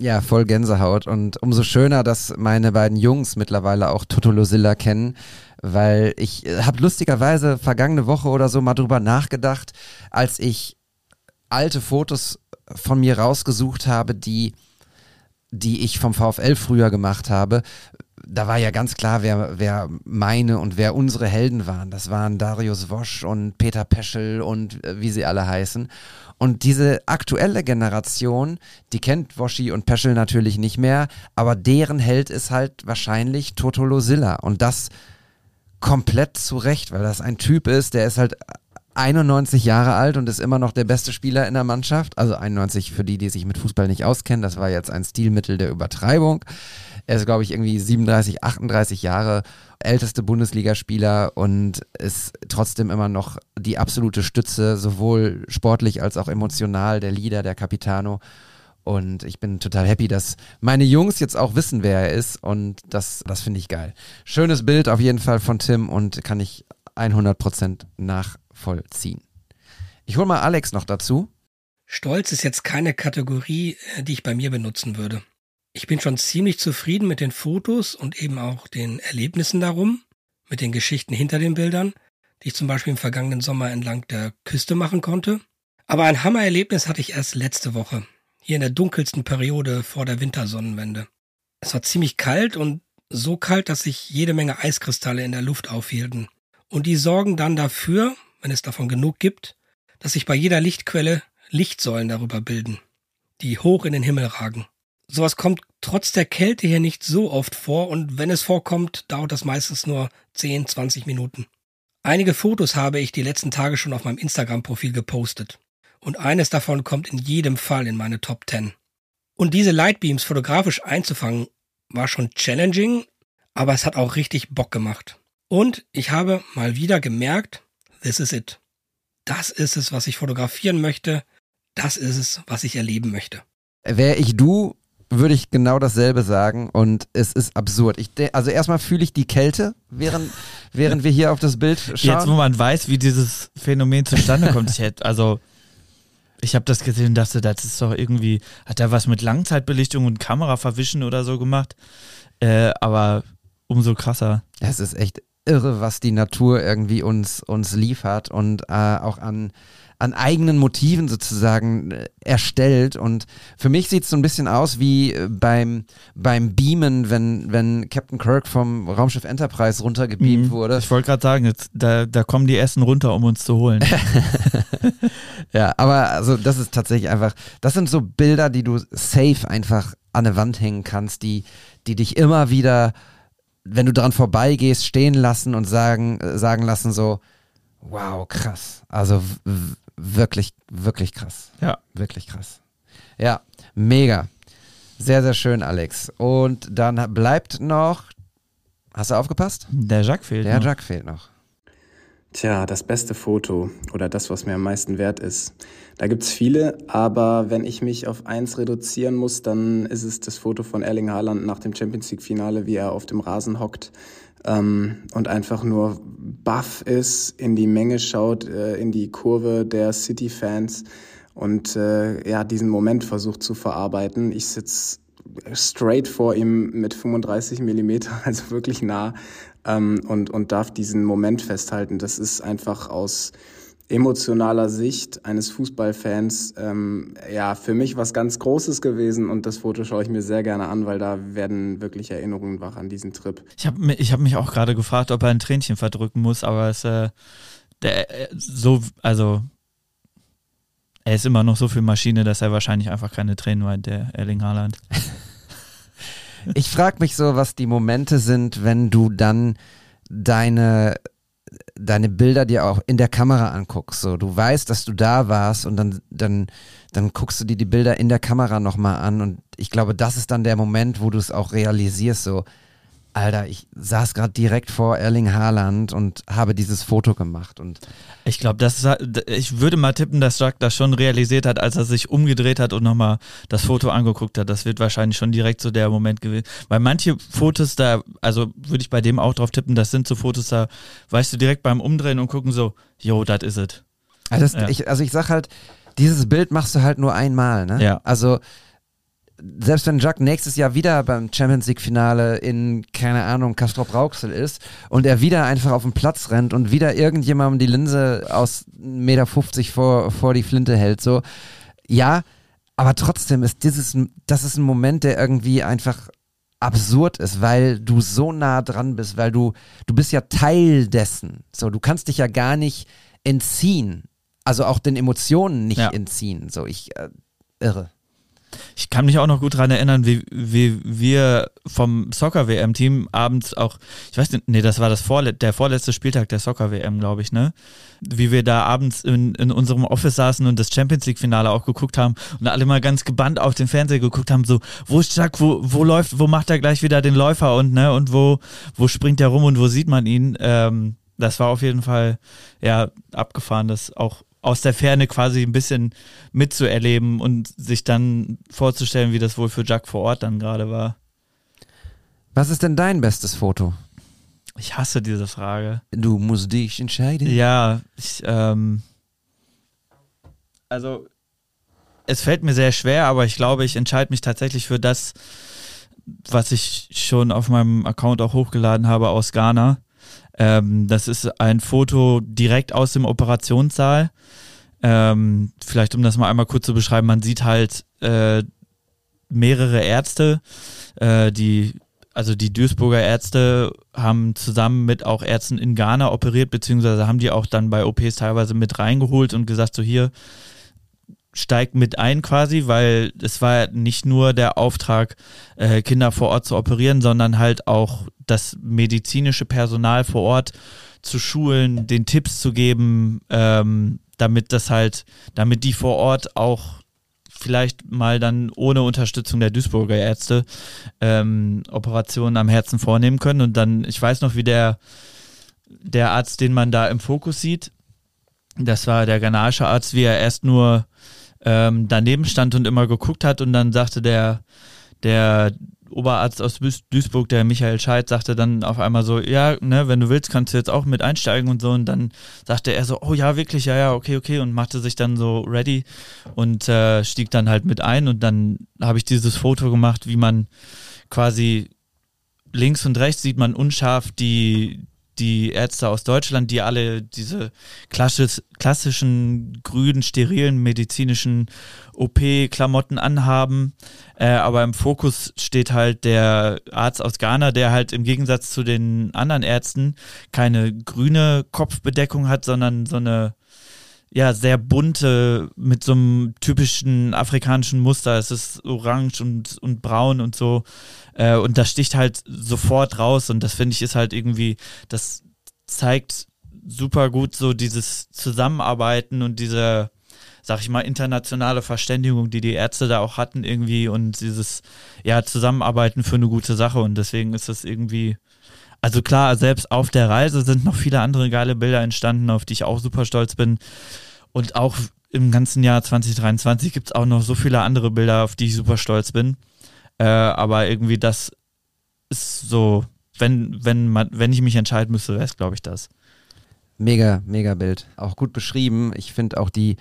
Ja, voll Gänsehaut. Und umso schöner, dass meine beiden Jungs mittlerweile auch Totolosilla kennen, weil ich habe lustigerweise vergangene Woche oder so mal drüber nachgedacht, als ich alte Fotos von mir rausgesucht habe, die, die ich vom VfL früher gemacht habe. Da war ja ganz klar, wer, wer meine und wer unsere Helden waren. Das waren Darius Wosch und Peter Peschel und äh, wie sie alle heißen. Und diese aktuelle Generation, die kennt Woschi und Peschel natürlich nicht mehr, aber deren Held ist halt wahrscheinlich Totolosilla. Und das komplett zu Recht, weil das ein Typ ist, der ist halt 91 Jahre alt und ist immer noch der beste Spieler in der Mannschaft. Also 91 für die, die sich mit Fußball nicht auskennen, das war jetzt ein Stilmittel der Übertreibung. Er ist, glaube ich, irgendwie 37, 38 Jahre älteste Bundesligaspieler und ist trotzdem immer noch die absolute Stütze, sowohl sportlich als auch emotional, der Leader, der Capitano. Und ich bin total happy, dass meine Jungs jetzt auch wissen, wer er ist. Und das, das finde ich geil. Schönes Bild auf jeden Fall von Tim und kann ich 100% nachvollziehen. Ich hole mal Alex noch dazu. Stolz ist jetzt keine Kategorie, äh, die ich bei mir benutzen würde. Ich bin schon ziemlich zufrieden mit den Fotos und eben auch den Erlebnissen darum, mit den Geschichten hinter den Bildern, die ich zum Beispiel im vergangenen Sommer entlang der Küste machen konnte. Aber ein Hammererlebnis hatte ich erst letzte Woche, hier in der dunkelsten Periode vor der Wintersonnenwende. Es war ziemlich kalt und so kalt, dass sich jede Menge Eiskristalle in der Luft aufhielten. Und die sorgen dann dafür, wenn es davon genug gibt, dass sich bei jeder Lichtquelle Lichtsäulen darüber bilden, die hoch in den Himmel ragen. Sowas kommt trotz der Kälte hier nicht so oft vor und wenn es vorkommt, dauert das meistens nur 10, 20 Minuten. Einige Fotos habe ich die letzten Tage schon auf meinem Instagram-Profil gepostet. Und eines davon kommt in jedem Fall in meine Top 10. Und diese Lightbeams fotografisch einzufangen, war schon challenging, aber es hat auch richtig Bock gemacht. Und ich habe mal wieder gemerkt, this is it. Das ist es, was ich fotografieren möchte. Das ist es, was ich erleben möchte. Wäre ich du, würde ich genau dasselbe sagen und es ist absurd. Ich also erstmal fühle ich die Kälte, während, während wir hier auf das Bild schauen. Jetzt, wo man weiß, wie dieses Phänomen zustande kommt, ich hätte, also Ich habe das gesehen und dachte, das ist doch irgendwie, hat er was mit Langzeitbelichtung und Kameraverwischen oder so gemacht. Äh, aber umso krasser. Es ist echt irre, was die Natur irgendwie uns, uns liefert und äh, auch an, an eigenen Motiven sozusagen äh, erstellt. Und für mich sieht es so ein bisschen aus wie äh, beim, beim Beamen, wenn, wenn Captain Kirk vom Raumschiff Enterprise runtergebeamt Mhm. wurde. Ich wollte gerade sagen, jetzt, da, da kommen die Essen runter, um uns zu holen. Ja, aber also das ist tatsächlich einfach, das sind so Bilder, die du safe einfach an eine Wand hängen kannst, die, die dich immer wieder, wenn du dran vorbeigehst, stehen lassen und sagen, äh, sagen lassen so, wow, krass. Also wirklich, wirklich krass. Ja. Wirklich krass. Ja, mega. Sehr, sehr schön, Alex. Und dann bleibt noch, hast du aufgepasst? Der Jacques fehlt Der noch. Jacques fehlt noch. Tja, das beste Foto oder das, was mir am meisten wert ist. Da gibt's viele, aber wenn ich mich auf eins reduzieren muss, dann ist es das Foto von Erling Haaland nach dem Champions League Finale, wie er auf dem Rasen hockt ähm, und einfach nur baff ist, in die Menge schaut, äh, in die Kurve der City-Fans und äh, ja, diesen Moment versucht zu verarbeiten. Ich sitz straight vor ihm mit 35 Millimeter, also wirklich nah ähm, und, und darf diesen Moment festhalten. Das ist einfach aus emotionaler Sicht eines Fußballfans ähm, ja für mich was ganz Großes gewesen und das Foto schaue ich mir sehr gerne an, weil da werden wirklich Erinnerungen wach an diesen Trip. Ich habe ich hab mich auch gerade gefragt, ob er ein Tränchen verdrücken muss, aber es äh, der äh, so also er ist immer noch so viel Maschine, dass er wahrscheinlich einfach keine Tränen weint, der Erling Haaland. Ich frage mich so, was die Momente sind, wenn du dann deine deine Bilder dir auch in der Kamera anguckst. So, du weißt, dass du da warst und dann dann dann guckst du dir die Bilder in der Kamera nochmal an und ich glaube, das ist dann der Moment, wo du es auch realisierst. So, Alter, ich saß gerade direkt vor Erling Haaland und habe dieses Foto gemacht und Ich glaube, das ich würde mal tippen, dass Jacques das schon realisiert hat, als er sich umgedreht hat und nochmal das Foto angeguckt hat. Das wird wahrscheinlich schon direkt so der Moment gewesen. Weil manche Fotos da, also würde ich bei dem auch drauf tippen, das sind so Fotos da, weißt du, direkt beim Umdrehen und gucken so, yo, das is it. Also, das, Ja. ich, also ich sag halt, dieses Bild machst du halt nur einmal, ne? Ja. Also selbst wenn Jacques nächstes Jahr wieder beim Champions League Finale in, keine Ahnung, Castrop Rauxel ist und er wieder einfach auf den Platz rennt und wieder irgendjemandem die Linse aus 1,50 Meter vor, vor die Flinte hält, so, ja, aber trotzdem ist dieses, das ist ein Moment, der irgendwie einfach absurd ist, weil du so nah dran bist, weil du, du bist ja Teil dessen. So, du kannst dich ja gar nicht entziehen. Also auch den Emotionen nicht Ja. entziehen. So, ich, äh, irre. Ich kann mich auch noch gut daran erinnern, wie, wie wir vom Soccer-WM-Team abends auch, ich weiß nicht, nee, das war das Vorle der vorletzte Spieltag der Soccer-WM, glaube ich, ne? Wie wir da abends in, in unserem Office saßen und das Champions League-Finale auch geguckt haben und alle mal ganz gebannt auf den Fernseher geguckt haben, so, wo ist Jack, wo, wo läuft, wo macht er gleich wieder den Läufer und, ne, und wo, wo springt er rum und wo sieht man ihn? Ähm, das war auf jeden Fall, ja, abgefahren, das auch aus der Ferne quasi ein bisschen mitzuerleben und sich dann vorzustellen, wie das wohl für Jack vor Ort dann gerade war. Was ist denn dein bestes Foto? Ich hasse diese Frage. Du musst dich entscheiden. Ja, ich, ähm, also es fällt mir sehr schwer, aber ich glaube, ich entscheide mich tatsächlich für das, was ich schon auf meinem Account auch hochgeladen habe aus Ghana. Ähm, das ist ein Foto direkt aus dem Operationssaal. Ähm, vielleicht um das mal einmal kurz zu beschreiben, man sieht halt äh, mehrere Ärzte, äh, die also die Duisburger Ärzte haben zusammen mit auch Ärzten in Ghana operiert, beziehungsweise haben die auch dann bei OPs teilweise mit reingeholt und gesagt, so hier steigt mit ein quasi, weil es war nicht nur der Auftrag, äh, Kinder vor Ort zu operieren, sondern halt auch das medizinische Personal vor Ort zu schulen, den Tipps zu geben, ähm, damit das halt, damit die vor Ort auch vielleicht mal dann ohne Unterstützung der Duisburger Ärzte ähm, Operationen am Herzen vornehmen können. Und dann, ich weiß noch, wie der, der Arzt, den man da im Fokus sieht, das war der ghanaische Arzt, wie er erst nur ähm, daneben stand und immer geguckt hat und dann sagte der, der Oberarzt aus Duisburg, der Michael Scheidt, sagte dann auf einmal so, ja, ne, wenn du willst, kannst du jetzt auch mit einsteigen und so. Und dann sagte er so, oh ja, wirklich, ja, ja, okay, okay. Und machte sich dann so ready und äh, stieg dann halt mit ein. Und dann habe ich dieses Foto gemacht, wie man quasi links und rechts sieht man unscharf die, die Ärzte aus Deutschland, die alle diese klassisch, klassischen grünen, sterilen medizinischen OP-Klamotten anhaben. Äh, aber im Fokus steht halt der Arzt aus Ghana, der halt im Gegensatz zu den anderen Ärzten keine grüne Kopfbedeckung hat, sondern so eine ja, sehr bunte, mit so einem typischen afrikanischen Muster. Es ist orange und, und braun und so. Äh, und das sticht halt sofort raus. Und das finde ich ist halt irgendwie, das zeigt super gut so dieses Zusammenarbeiten und diese, sag ich mal, internationale Verständigung, die die Ärzte da auch hatten irgendwie und dieses, ja, Zusammenarbeiten für eine gute Sache. Und deswegen ist das irgendwie, also klar, selbst auf der Reise sind noch viele andere geile Bilder entstanden, auf die ich auch super stolz bin. Und auch im ganzen Jahr 2023 gibt es auch noch so viele andere Bilder, auf die ich super stolz bin. Äh, aber irgendwie das ist so, wenn, wenn, man, wenn ich mich entscheiden müsste, wäre es, glaube ich, das. Mega, mega Bild. Auch gut beschrieben. Ich finde auch die,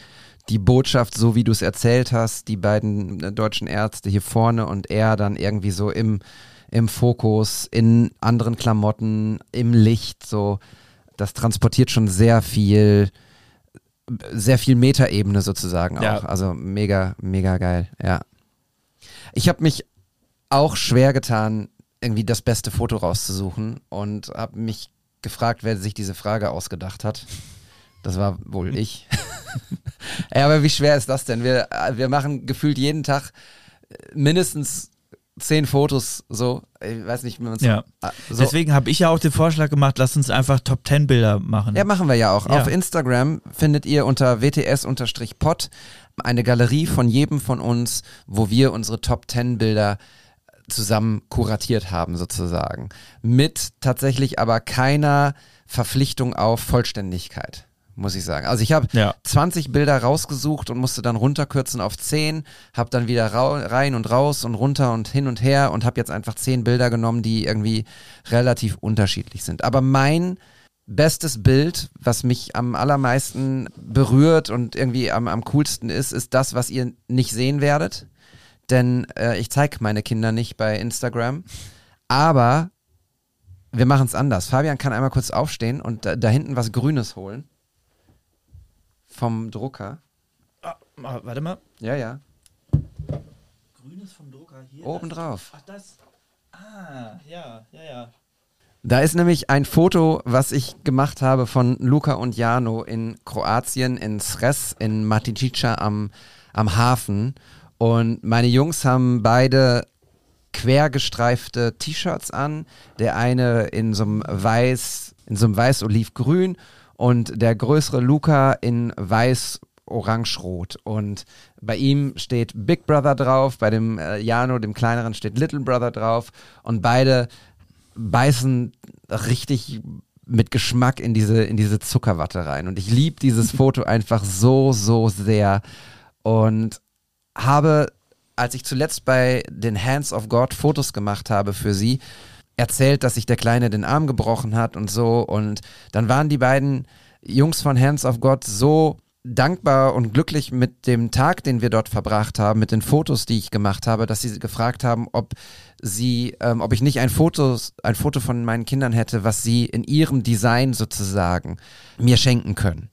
die Botschaft, so wie du es erzählt hast, die beiden äh, deutschen Ärzte hier vorne und er dann irgendwie so im, im Fokus, in anderen Klamotten, im Licht, so, das transportiert schon sehr viel, sehr viel Metaebene sozusagen Ja. auch. Also mega, mega geil, ja. Ich habe mich auch schwer getan, irgendwie das beste Foto rauszusuchen und habe mich gefragt, wer sich diese Frage ausgedacht hat. Das war wohl ich. ja, aber wie schwer ist das denn? Wir, äh, wir machen gefühlt jeden Tag äh, mindestens zehn Fotos so. Ich weiß nicht, wie man es Ja. so. Deswegen habe ich ja auch den Vorschlag gemacht, lass uns einfach Top 10 Bilder machen. Ja, machen wir ja auch. Ja. Auf Instagram findet ihr unter wts-pod eine Galerie von jedem von uns, wo wir unsere Top 10 Bilder zusammen kuratiert haben sozusagen. Mit tatsächlich aber keiner Verpflichtung auf Vollständigkeit, muss ich sagen. Also ich habe Ja. 20 Bilder rausgesucht und musste dann runterkürzen auf 10, habe dann wieder rein und raus und runter und hin und her und habe jetzt einfach 10 Bilder genommen, die irgendwie relativ unterschiedlich sind. Aber mein bestes Bild, was mich am allermeisten berührt und irgendwie am, am coolsten ist, ist das, was ihr nicht sehen werdet. Denn äh, ich zeige meine Kinder nicht bei Instagram. Aber wir machen es anders. Fabian kann einmal kurz aufstehen und da, da hinten was Grünes holen. Vom Drucker. Ah, warte mal. Ja, ja. Grünes vom Drucker hier. Oben das- drauf. Ach, das. Ah, ja, ja, ja. Da ist nämlich ein Foto, was ich gemacht habe von Luca und Jano in Kroatien, in Sres, in Maticica am, am Hafen. Und meine Jungs haben beide quergestreifte T-Shirts an. Der eine in so einem weiß, in so einem weiß-olivgrün und der größere Luca in weiß orange-rot. Und bei ihm steht Big Brother drauf, bei dem äh, Jano, dem kleineren, steht Little Brother drauf. Und beide beißen richtig mit Geschmack in diese, in diese Zuckerwatte rein. Und ich liebe dieses Foto einfach so, so sehr. Und habe, als ich zuletzt bei den Hands of God Fotos gemacht habe für sie, erzählt, dass sich der Kleine den Arm gebrochen hat und so. Und dann waren die beiden Jungs von Hands of God so dankbar und glücklich mit dem Tag, den wir dort verbracht haben, mit den Fotos, die ich gemacht habe, dass sie gefragt haben, ob sie, ähm, ob ich nicht ein Foto, ein Foto von meinen Kindern hätte, was sie in ihrem Design sozusagen mir schenken können.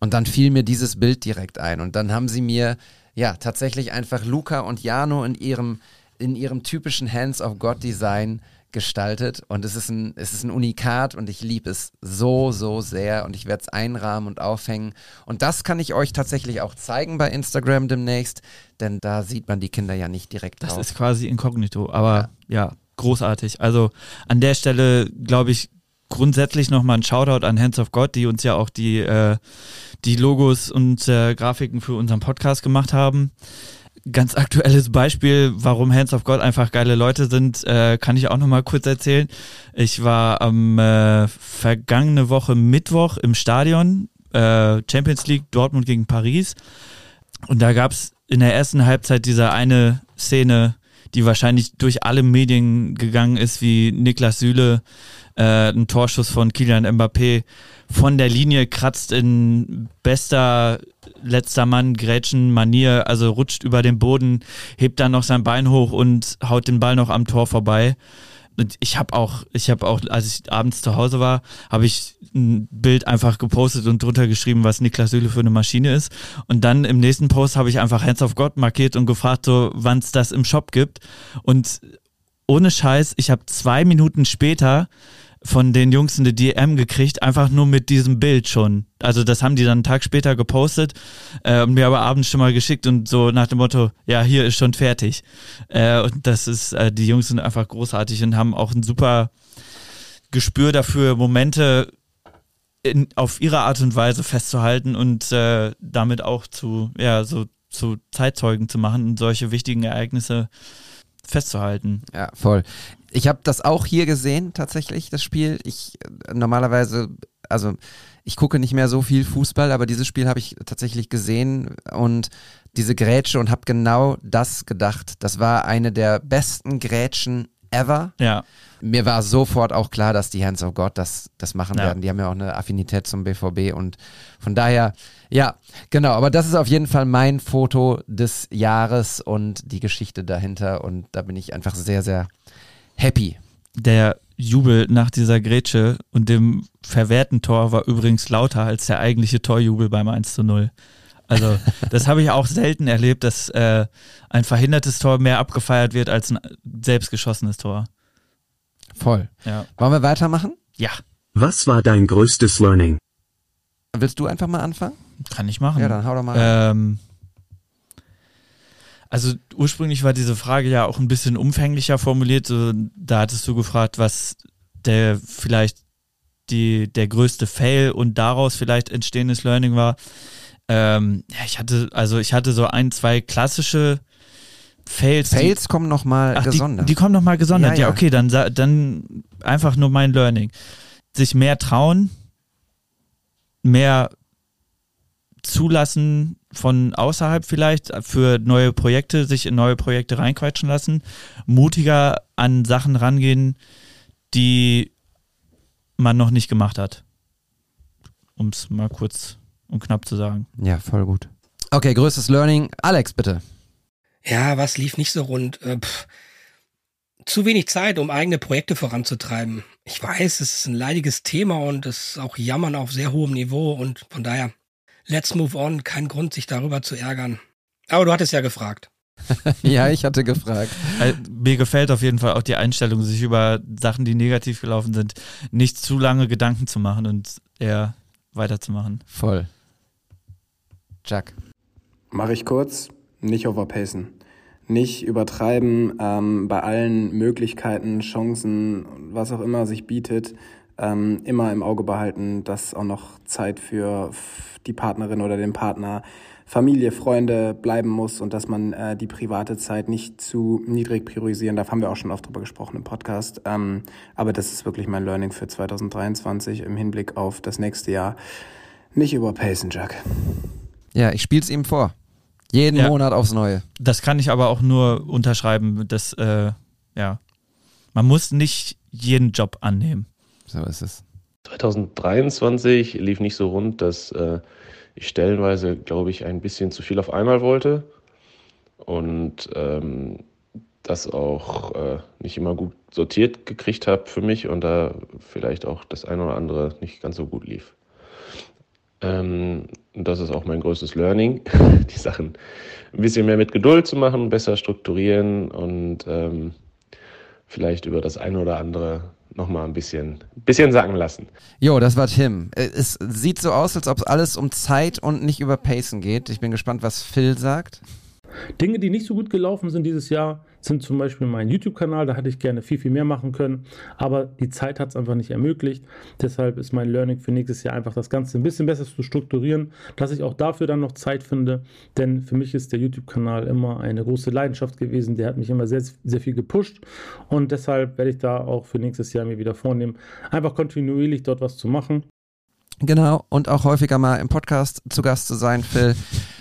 Und dann fiel mir dieses Bild direkt ein. Und dann haben sie mir ja tatsächlich einfach Luca und Jano in ihrem, in ihrem typischen Hands of God Design gestaltet und es ist ein, es ist ein Unikat und ich liebe es so, so sehr und ich werde es einrahmen und aufhängen. Und das kann ich euch tatsächlich auch zeigen bei Instagram demnächst, denn da sieht man die Kinder ja nicht direkt Das drauf. ist quasi inkognito, aber ja. großartig. Also an der Stelle glaube ich grundsätzlich nochmal ein Shoutout an Hands of God, die uns ja auch die, äh, die Logos und äh, Grafiken für unseren Podcast gemacht haben. Ganz aktuelles Beispiel, warum Hands of God einfach geile Leute sind, äh, kann ich auch nochmal kurz erzählen. Ich war am äh, vergangene Woche Mittwoch im Stadion, äh, Champions League Dortmund gegen Paris. Und da gab es in der ersten Halbzeit diese eine Szene, die wahrscheinlich durch alle Medien gegangen ist, wie Niklas Süle, äh, ein Torschuss von Kilian Mbappé von der Linie kratzt in bester letzter Mann Grätschen Manier, also rutscht über den Boden, hebt dann noch sein Bein hoch und haut den Ball noch am Tor vorbei. Und ich habe auch, ich habe auch, als ich abends zu Hause war, habe ich ein Bild einfach gepostet und drunter geschrieben, was Niklas Süle für eine Maschine ist. Und dann im nächsten Post habe ich einfach Hands of God markiert und gefragt, so wann es das im Shop gibt. Und ohne Scheiß, ich habe zwei Minuten später von den Jungs eine DM gekriegt, einfach nur mit diesem Bild schon. Also das haben die dann einen Tag später gepostet äh, und mir aber abends schon mal geschickt und so nach dem Motto, ja, hier ist schon fertig. Äh, und das ist, äh, die Jungs sind einfach großartig und haben auch ein super Gespür dafür, Momente in, auf ihre Art und Weise festzuhalten und äh, damit auch zu, ja, so zu Zeitzeugen zu machen und solche wichtigen Ereignisse festzuhalten. Ja, voll. Ich habe das auch hier gesehen, tatsächlich, das Spiel. Ich normalerweise, also ich gucke nicht mehr so viel Fußball, aber dieses Spiel habe ich tatsächlich gesehen und diese Grätsche und habe genau das gedacht. Das war eine der besten Grätschen ever. Ja. Mir war sofort auch klar, dass die Hands of God das, das machen Ja. werden. Die haben ja auch eine Affinität zum BVB und von daher, ja, genau. Aber das ist auf jeden Fall mein Foto des Jahres und die Geschichte dahinter und da bin ich einfach sehr, sehr happy. Der Jubel nach dieser Grätsche und dem verwehrten Tor war übrigens lauter als der eigentliche Torjubel beim 1 zu 0. Also, das habe ich auch selten erlebt, dass äh, ein verhindertes Tor mehr abgefeiert wird als ein selbstgeschossenes Tor. Voll. Ja. Wollen wir weitermachen? Ja. Was war dein größtes Learning? Willst du einfach mal anfangen? Kann ich machen. Ja, dann hau doch mal. Ähm, also ursprünglich war diese Frage ja auch ein bisschen umfänglicher formuliert. Da hattest du gefragt, was der vielleicht die, der größte Fail und daraus vielleicht entstehendes Learning war. Ähm, ja, ich hatte, also ich hatte so ein, zwei klassische Fails. die- Fails kommen nochmal gesondert. Die, die kommen nochmal gesondert. Ja, Ja, ja. okay, dann, dann einfach nur mein Learning. Sich mehr trauen, mehr zulassen von außerhalb vielleicht für neue Projekte, sich in neue Projekte reinquatschen lassen, mutiger an Sachen rangehen, die man noch nicht gemacht hat. Um es mal kurz und knapp zu sagen. Ja, voll gut. Okay, größtes Learning. Alex, bitte. Ja, was lief nicht so rund? Äh, zu wenig Zeit, um eigene Projekte voranzutreiben. Ich weiß, es ist ein leidiges Thema und es ist auch Jammern auf sehr hohem Niveau und von daher, let's move on. Kein Grund, sich darüber zu ärgern. Aber du hattest ja gefragt. ja, ich hatte gefragt. Äh, Mir gefällt auf jeden Fall auch die Einstellung, sich über Sachen, die negativ gelaufen sind, nicht zu lange Gedanken zu machen und eher weiterzumachen. Voll. Jack. Mache ich kurz, nicht overpacen. Nicht übertreiben ähm, bei allen Möglichkeiten, Chancen, was auch immer sich bietet. Ähm, immer im Auge behalten, dass auch noch Zeit für die Partnerin oder den Partner, Familie, Freunde bleiben muss und dass man äh, die private Zeit nicht zu niedrig priorisieren darf. Haben wir auch schon oft drüber gesprochen im Podcast. Ähm, aber das ist wirklich mein Learning für 2023 im Hinblick auf das nächste Jahr. Nicht überpacen, Jack. Ja, ich spiel's ihm vor. Jeden Ja. Monat aufs Neue. Das kann ich aber auch nur unterschreiben, dass, äh, ja, man muss nicht jeden Job annehmen. So ist es. 2023 lief nicht so rund, dass äh, ich stellenweise, glaube ich, ein bisschen zu viel auf einmal wollte und ähm, das auch äh, nicht immer gut sortiert gekriegt habe für mich und da vielleicht auch das eine oder andere nicht ganz so gut lief. Ähm, das ist auch mein größtes Learning, die Sachen ein bisschen mehr mit Geduld zu machen, besser strukturieren und ähm, vielleicht über das eine oder andere nochmal ein bisschen, bisschen sacken lassen. Jo, das war Tim. Äh, Es sieht so aus, als ob es alles um Zeit und nicht über Pacen geht. Ich bin gespannt, was Phil sagt. Dinge, die nicht so gut gelaufen sind dieses Jahr, sind zum Beispiel mein YouTube-Kanal. Da hätte ich gerne viel, viel mehr machen können. Aber die Zeit hat es einfach nicht ermöglicht. Deshalb ist mein Learning für nächstes Jahr einfach das Ganze ein bisschen besser zu strukturieren, dass ich auch dafür dann noch Zeit finde. Denn für mich ist der YouTube-Kanal immer eine große Leidenschaft gewesen. Der hat mich immer sehr, sehr viel gepusht. Und deshalb werde ich da auch für nächstes Jahr mir wieder vornehmen, einfach kontinuierlich dort was zu machen. Genau, und auch häufiger mal im Podcast zu Gast zu sein, Phil.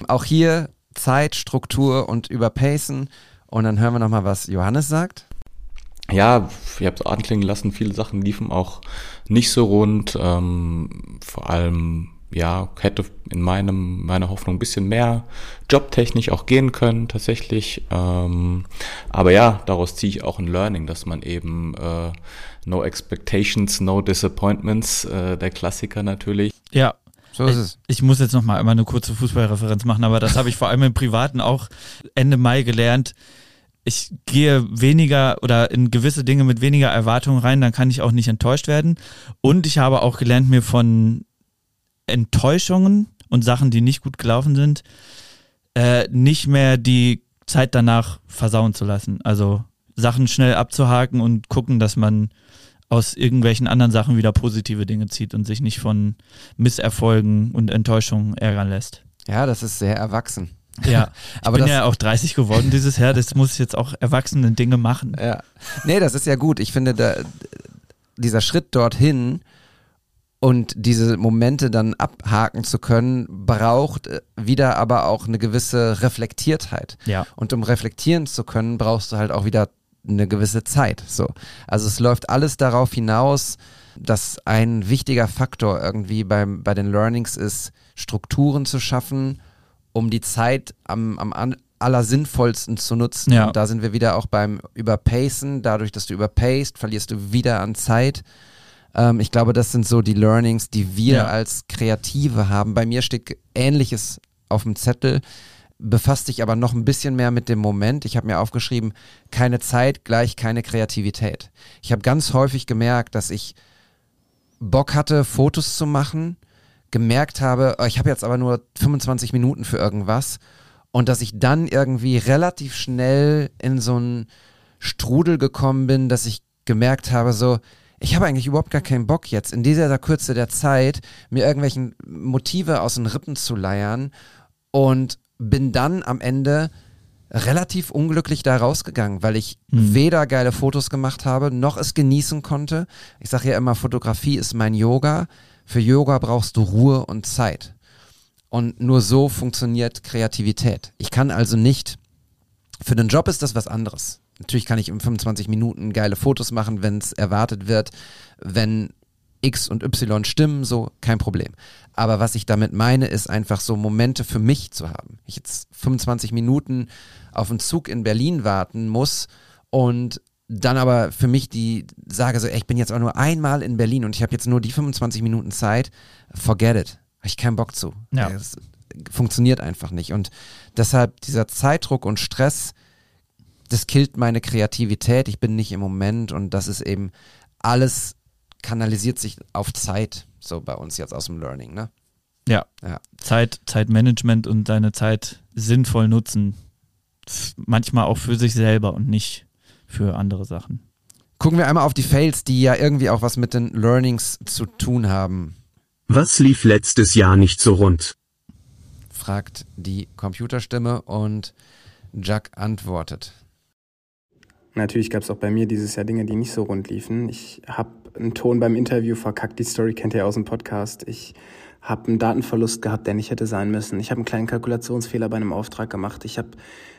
Auch hier Zeit, Struktur und überpacen. Und dann hören wir nochmal, was Johannes sagt. Ja, ich habe es anklingen lassen, viele Sachen liefen auch nicht so rund. Ähm, vor allem, ja, hätte in meinem, meiner Hoffnung ein bisschen mehr jobtechnisch auch gehen können, tatsächlich. Ähm, aber ja, daraus ziehe ich auch ein Learning, dass man eben äh, No Expectations, No Disappointments, äh, der Klassiker natürlich. Ja, so ist es. Ich muss jetzt noch mal einmal eine kurze Fußballreferenz machen, aber das habe ich vor allem im Privaten auch Ende Mai gelernt. Ich gehe weniger oder in gewisse Dinge mit weniger Erwartungen rein, dann kann ich auch nicht enttäuscht werden. Und ich habe auch gelernt, mir von Enttäuschungen und Sachen, die nicht gut gelaufen sind, äh, nicht mehr die Zeit danach versauen zu lassen. Also Sachen schnell abzuhaken und gucken, dass man aus irgendwelchen anderen Sachen wieder positive Dinge zieht und sich nicht von Misserfolgen und Enttäuschungen ärgern lässt. Ja, das ist sehr erwachsen. Ja, ich Aber bin ja auch 30 geworden dieses Jahr, das muss ich jetzt auch erwachsene Dinge machen. Ja. Nee, das ist ja gut. Ich finde, da, dieser Schritt dorthin und diese Momente dann abhaken zu können, braucht äh, wieder aber auch eine gewisse Reflektiertheit. Ja. Und um reflektieren zu können, brauchst du halt auch wieder eine gewisse Zeit. So. Also es läuft alles darauf hinaus, dass ein wichtiger Faktor irgendwie beim, bei den Learnings ist, Strukturen zu schaffen, um die Zeit am, am an- allersinnvollsten zu nutzen. Ja. Und da sind wir wieder auch beim Überpacen. Dadurch, dass du überpaced, verlierst du wieder an Zeit. Ähm, ich glaube, das sind so die Learnings, die wir Ja. als Kreative haben. Bei mir steht Ähnliches auf dem Zettel, befasst dich aber noch ein bisschen mehr mit dem Moment. Ich habe mir aufgeschrieben, keine Zeit gleich keine Kreativität. Ich habe ganz häufig gemerkt, dass ich Bock hatte, Fotos zu machen, gemerkt habe, oh, ich habe jetzt aber nur 25 Minuten für irgendwas und dass ich dann irgendwie relativ schnell in so einen Strudel gekommen bin, dass ich gemerkt habe, so, ich habe eigentlich überhaupt gar keinen Bock jetzt in dieser Kürze der Zeit mir irgendwelchen Motive aus den Rippen zu leiern und bin dann am Ende relativ unglücklich da rausgegangen, weil ich weder geile Fotos gemacht habe, noch es genießen konnte. Ich sage ja immer, Fotografie ist mein Yoga. Für Yoga brauchst du Ruhe und Zeit. Und nur so funktioniert Kreativität. Ich kann also nicht, für den Job ist das was anderes. Natürlich kann ich in 25 Minuten geile Fotos machen, wenn es erwartet wird, wenn X und Y stimmen, so kein Problem. Aber was ich damit meine, ist einfach so Momente für mich zu haben. Ich jetzt 25 Minuten auf einen Zug in Berlin warten muss und dann aber für mich die sage so, ey, ich bin jetzt auch nur einmal in Berlin und ich habe jetzt nur die 25 Minuten Zeit, forget it. Habe ich keinen Bock zu. Ja. Das funktioniert einfach nicht. Und deshalb dieser Zeitdruck und Stress, das killt meine Kreativität. Ich bin nicht im Moment und das ist eben alles kanalisiert sich auf Zeit, so bei uns jetzt aus dem Learning, ne? Ja. Ja. Zeit, Zeitmanagement und seine Zeit sinnvoll nutzen. Manchmal auch für sich selber und nicht für andere Sachen. Gucken wir einmal auf die Fails, die ja irgendwie auch was mit den Learnings zu tun haben, Was lief letztes Jahr nicht so rund? fragt die Computerstimme und Jack antwortet. Natürlich gab es auch bei mir dieses Jahr Dinge, die nicht so rund liefen. Ich habe einen Ton beim Interview verkackt, die Story kennt ihr aus dem Podcast. Ich habe einen Datenverlust gehabt, der nicht hätte sein müssen. Ich habe einen kleinen Kalkulationsfehler bei einem Auftrag gemacht. Ich habe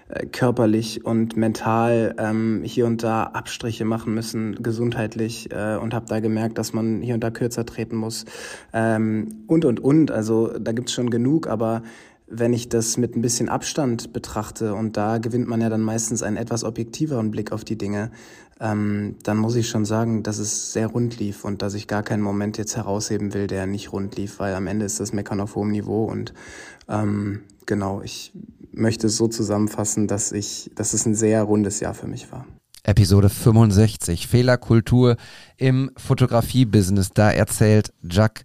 äh, körperlich und mental ähm, hier und da Abstriche machen müssen, gesundheitlich, äh, und habe da gemerkt, dass man hier und da kürzer treten muss. Ähm, und, und, und. Also da gibt's schon genug, aber wenn ich das mit ein bisschen Abstand betrachte und da gewinnt man ja dann meistens einen etwas objektiveren Blick auf die Dinge, ähm, dann muss ich schon sagen, dass es sehr rund lief und dass ich gar keinen Moment jetzt herausheben will, der nicht rund lief, weil am Ende ist das Meckern auf hohem Niveau und ähm, genau, ich möchte es so zusammenfassen, dass ich, dass es ein sehr rundes Jahr für mich war. Episode 65, Fehlerkultur im Fotografie-Business. Da erzählt Jack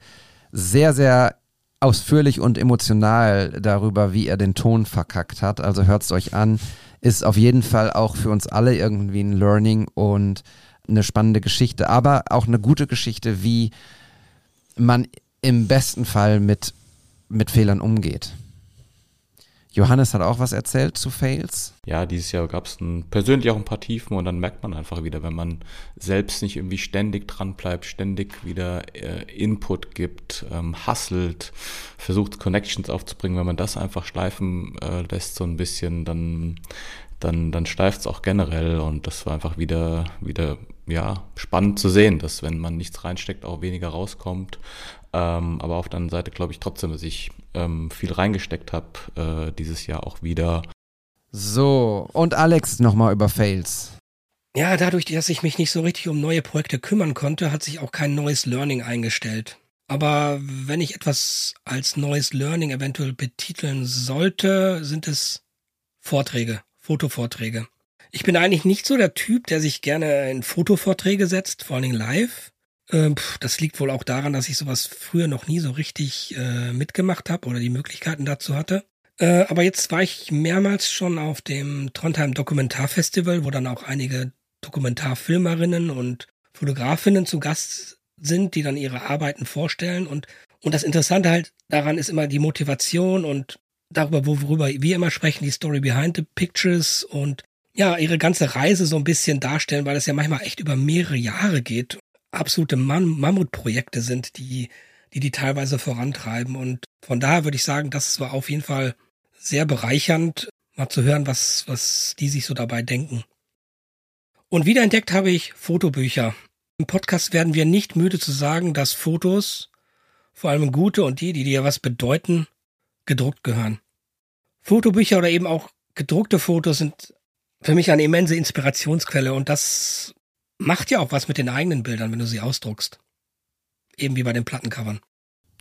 sehr, sehr ausführlich und emotional darüber, wie er den Ton verkackt hat. Also hört's euch an. Ist auf jeden Fall auch für uns alle irgendwie ein Learning und eine spannende Geschichte, aber auch eine gute Geschichte, wie man im besten Fall mit, mit Fehlern umgeht. Johannes hat auch was erzählt zu Fails. Ja, dieses Jahr gab es persönlich auch ein paar Tiefen und dann merkt man einfach wieder, wenn man selbst nicht irgendwie ständig dran bleibt, ständig wieder äh, Input gibt, ähm, hustelt, versucht Connections aufzubringen, wenn man das einfach schleifen äh, lässt so ein bisschen, dann dann, dann steift es auch generell und das war einfach wieder, wieder, ja, spannend zu sehen, dass wenn man nichts reinsteckt, auch weniger rauskommt. Ähm, aber auf der anderen Seite glaube ich trotzdem, dass ich ähm, viel reingesteckt habe, äh, dieses Jahr auch wieder. So, und Alex nochmal über Fails. Ja, dadurch, dass ich mich nicht so richtig um neue Projekte kümmern konnte, hat sich auch kein neues Learning eingestellt. Aber wenn ich etwas als neues Learning eventuell betiteln sollte, sind es Vorträge, Fotovorträge. Ich bin eigentlich nicht so der Typ, der sich gerne in Fotovorträge setzt, vor allen Dingen live. Ähm, das liegt wohl auch daran, dass ich sowas früher noch nie so richtig äh, mitgemacht habe oder die Möglichkeiten dazu hatte. Äh, aber jetzt war ich mehrmals schon auf dem Trondheim Dokumentarfestival, wo dann auch einige Dokumentarfilmerinnen und Fotografinnen zu Gast sind, die dann ihre Arbeiten vorstellen. Und, und das Interessante halt daran ist immer die Motivation und darüber, worüber wir immer sprechen, die Story behind the pictures und ja, ihre ganze Reise so ein bisschen darstellen, weil es ja manchmal echt über mehrere Jahre geht. Absolute Mam Mammutprojekte sind, die, die die teilweise vorantreiben. Und von daher würde ich sagen, das war auf jeden Fall sehr bereichernd, mal zu hören, was, was die sich so dabei denken. Und wiederentdeckt habe ich Fotobücher. Im Podcast werden wir nicht müde zu sagen, dass Fotos, vor allem gute und die, die dir was bedeuten, gedruckt gehören. Fotobücher oder eben auch gedruckte Fotos sind für mich eine immense Inspirationsquelle und das macht ja auch was mit den eigenen Bildern, wenn du sie ausdruckst. Eben wie bei den Plattencovern.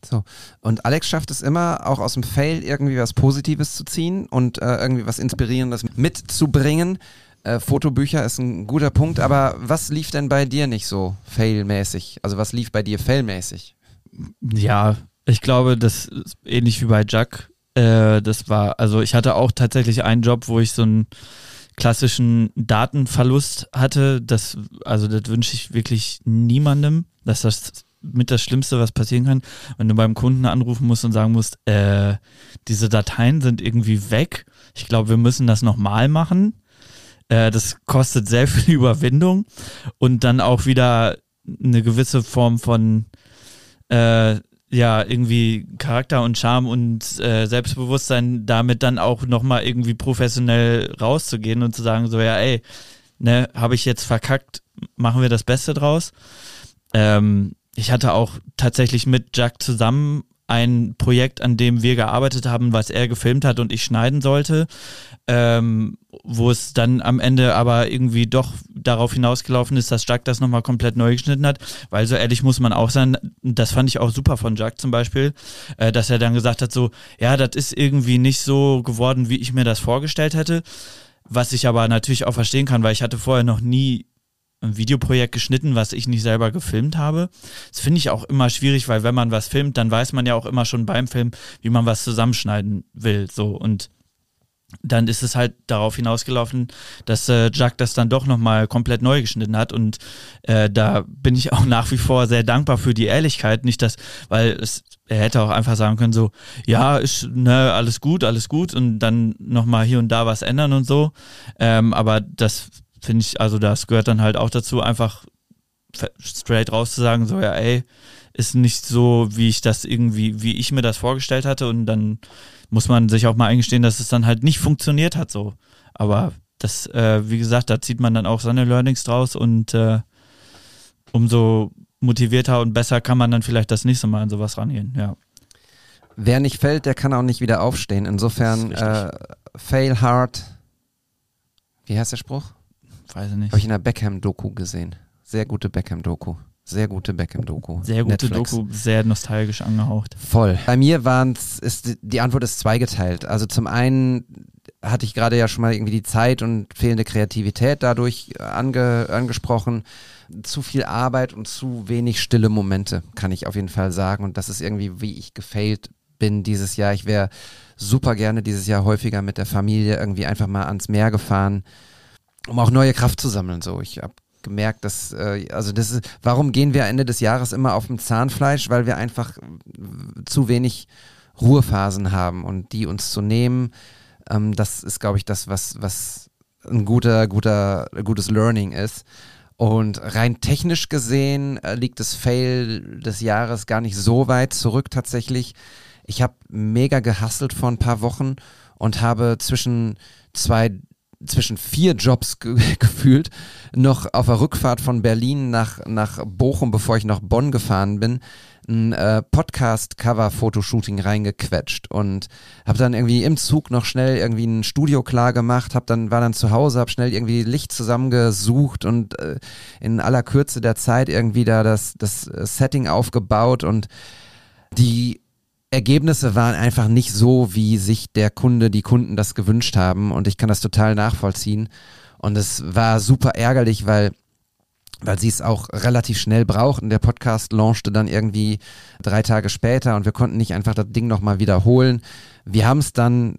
So. Und Alex schafft es immer, auch aus dem Fail irgendwie was Positives zu ziehen und äh, irgendwie was Inspirierendes mitzubringen. Äh, Fotobücher ist ein guter Punkt, aber was lief denn bei dir nicht so failmäßig? Also was lief bei dir failmäßig? Ja, ich glaube, das ist ähnlich wie bei Jack. Äh, das war, also ich hatte auch tatsächlich einen Job, wo ich so einen klassischen Datenverlust hatte. Das, also das wünsche ich wirklich niemandem, dass das mit das Schlimmste, was passieren kann, wenn du beim Kunden anrufen musst und sagen musst, äh, diese Dateien sind irgendwie weg. Ich glaube, wir müssen das nochmal machen. Äh, das kostet sehr viel Überwindung und dann auch wieder eine gewisse Form von äh, ja, irgendwie Charakter und Charme und äh, Selbstbewusstsein damit dann auch nochmal irgendwie professionell rauszugehen und zu sagen, so, ja, ey, ne, habe ich jetzt verkackt, machen wir das Beste draus. Ähm, ich hatte auch tatsächlich mit Jack zusammen ein Projekt, an dem wir gearbeitet haben, was er gefilmt hat und ich schneiden sollte, ähm, wo es dann am Ende aber irgendwie doch darauf hinausgelaufen ist, dass Jack das nochmal komplett neu geschnitten hat, weil so ehrlich muss man auch sein, das fand ich auch super von Jack zum Beispiel, äh, dass er dann gesagt hat, so, ja, das ist irgendwie nicht so geworden, wie ich mir das vorgestellt hätte, was ich aber natürlich auch verstehen kann, weil ich hatte vorher noch nie ein Videoprojekt geschnitten, was ich nicht selber gefilmt habe. Das finde ich auch immer schwierig, weil wenn man was filmt, dann weiß man ja auch immer schon beim Film, wie man was zusammenschneiden will. So und dann ist es halt darauf hinausgelaufen, dass äh, Jack das dann doch nochmal komplett neu geschnitten hat. Und äh, da bin ich auch nach wie vor sehr dankbar für die Ehrlichkeit. Nicht das, weil es, er hätte auch einfach sagen können, so, ja, ist, ne, alles gut, alles gut und dann nochmal hier und da was ändern und so. Ähm, aber das finde ich, also das gehört dann halt auch dazu, einfach straight raus zu sagen, so ja, ey, ist nicht so, wie ich das irgendwie, wie ich mir das vorgestellt hatte und dann muss man sich auch mal eingestehen, dass es dann halt nicht funktioniert hat so. Aber das, äh, wie gesagt, da zieht man dann auch seine Learnings draus und äh, umso motivierter und besser kann man dann vielleicht das nächste Mal an sowas rangehen, ja. Wer nicht fällt, der kann auch nicht wieder aufstehen. Insofern äh, fail hard. Wie heißt der Spruch? Weiß ich nicht. Habe ich in der Beckham-Doku gesehen. Sehr gute Beckham-Doku. Sehr gute Beckham-Doku. Sehr gute Netflix. Doku, sehr nostalgisch angehaucht. Voll. Bei mir waren ist die Antwort ist zweigeteilt. Also zum einen hatte ich gerade ja schon mal irgendwie die Zeit und fehlende Kreativität dadurch ange, angesprochen. Zu viel Arbeit und zu wenig stille Momente, kann ich auf jeden Fall sagen. Und das ist irgendwie, wie ich gefailt bin dieses Jahr. Ich wäre super gerne dieses Jahr häufiger mit der Familie irgendwie einfach mal ans Meer gefahren um auch neue Kraft zu sammeln. So, ich habe gemerkt, dass, äh, also das ist, warum gehen wir Ende des Jahres immer auf dem Zahnfleisch? Weil wir einfach zu wenig Ruhephasen haben und die uns zu nehmen, ähm, das ist, glaube ich, das, was, was ein guter, guter, gutes Learning ist. Und rein technisch gesehen äh, liegt das Fail des Jahres gar nicht so weit zurück tatsächlich. Ich habe mega gehustelt vor ein paar Wochen und habe zwischen zwei zwischen vier Jobs ge gefühlt, noch auf der Rückfahrt von Berlin nach, nach Bochum, bevor ich nach Bonn gefahren bin, ein äh, Podcast-Cover-Fotoshooting reingequetscht und habe dann irgendwie im Zug noch schnell irgendwie ein Studio klar gemacht, hab dann war dann zu Hause, habe schnell irgendwie Licht zusammengesucht und äh, in aller Kürze der Zeit irgendwie da das das äh, Setting aufgebaut und die Ergebnisse waren einfach nicht so, wie sich der Kunde, die Kunden das gewünscht haben und ich kann das total nachvollziehen und es war super ärgerlich, weil weil sie es auch relativ schnell brauchten. Der Podcast launchte dann irgendwie drei Tage später und wir konnten nicht einfach das Ding nochmal wiederholen. Wir haben es dann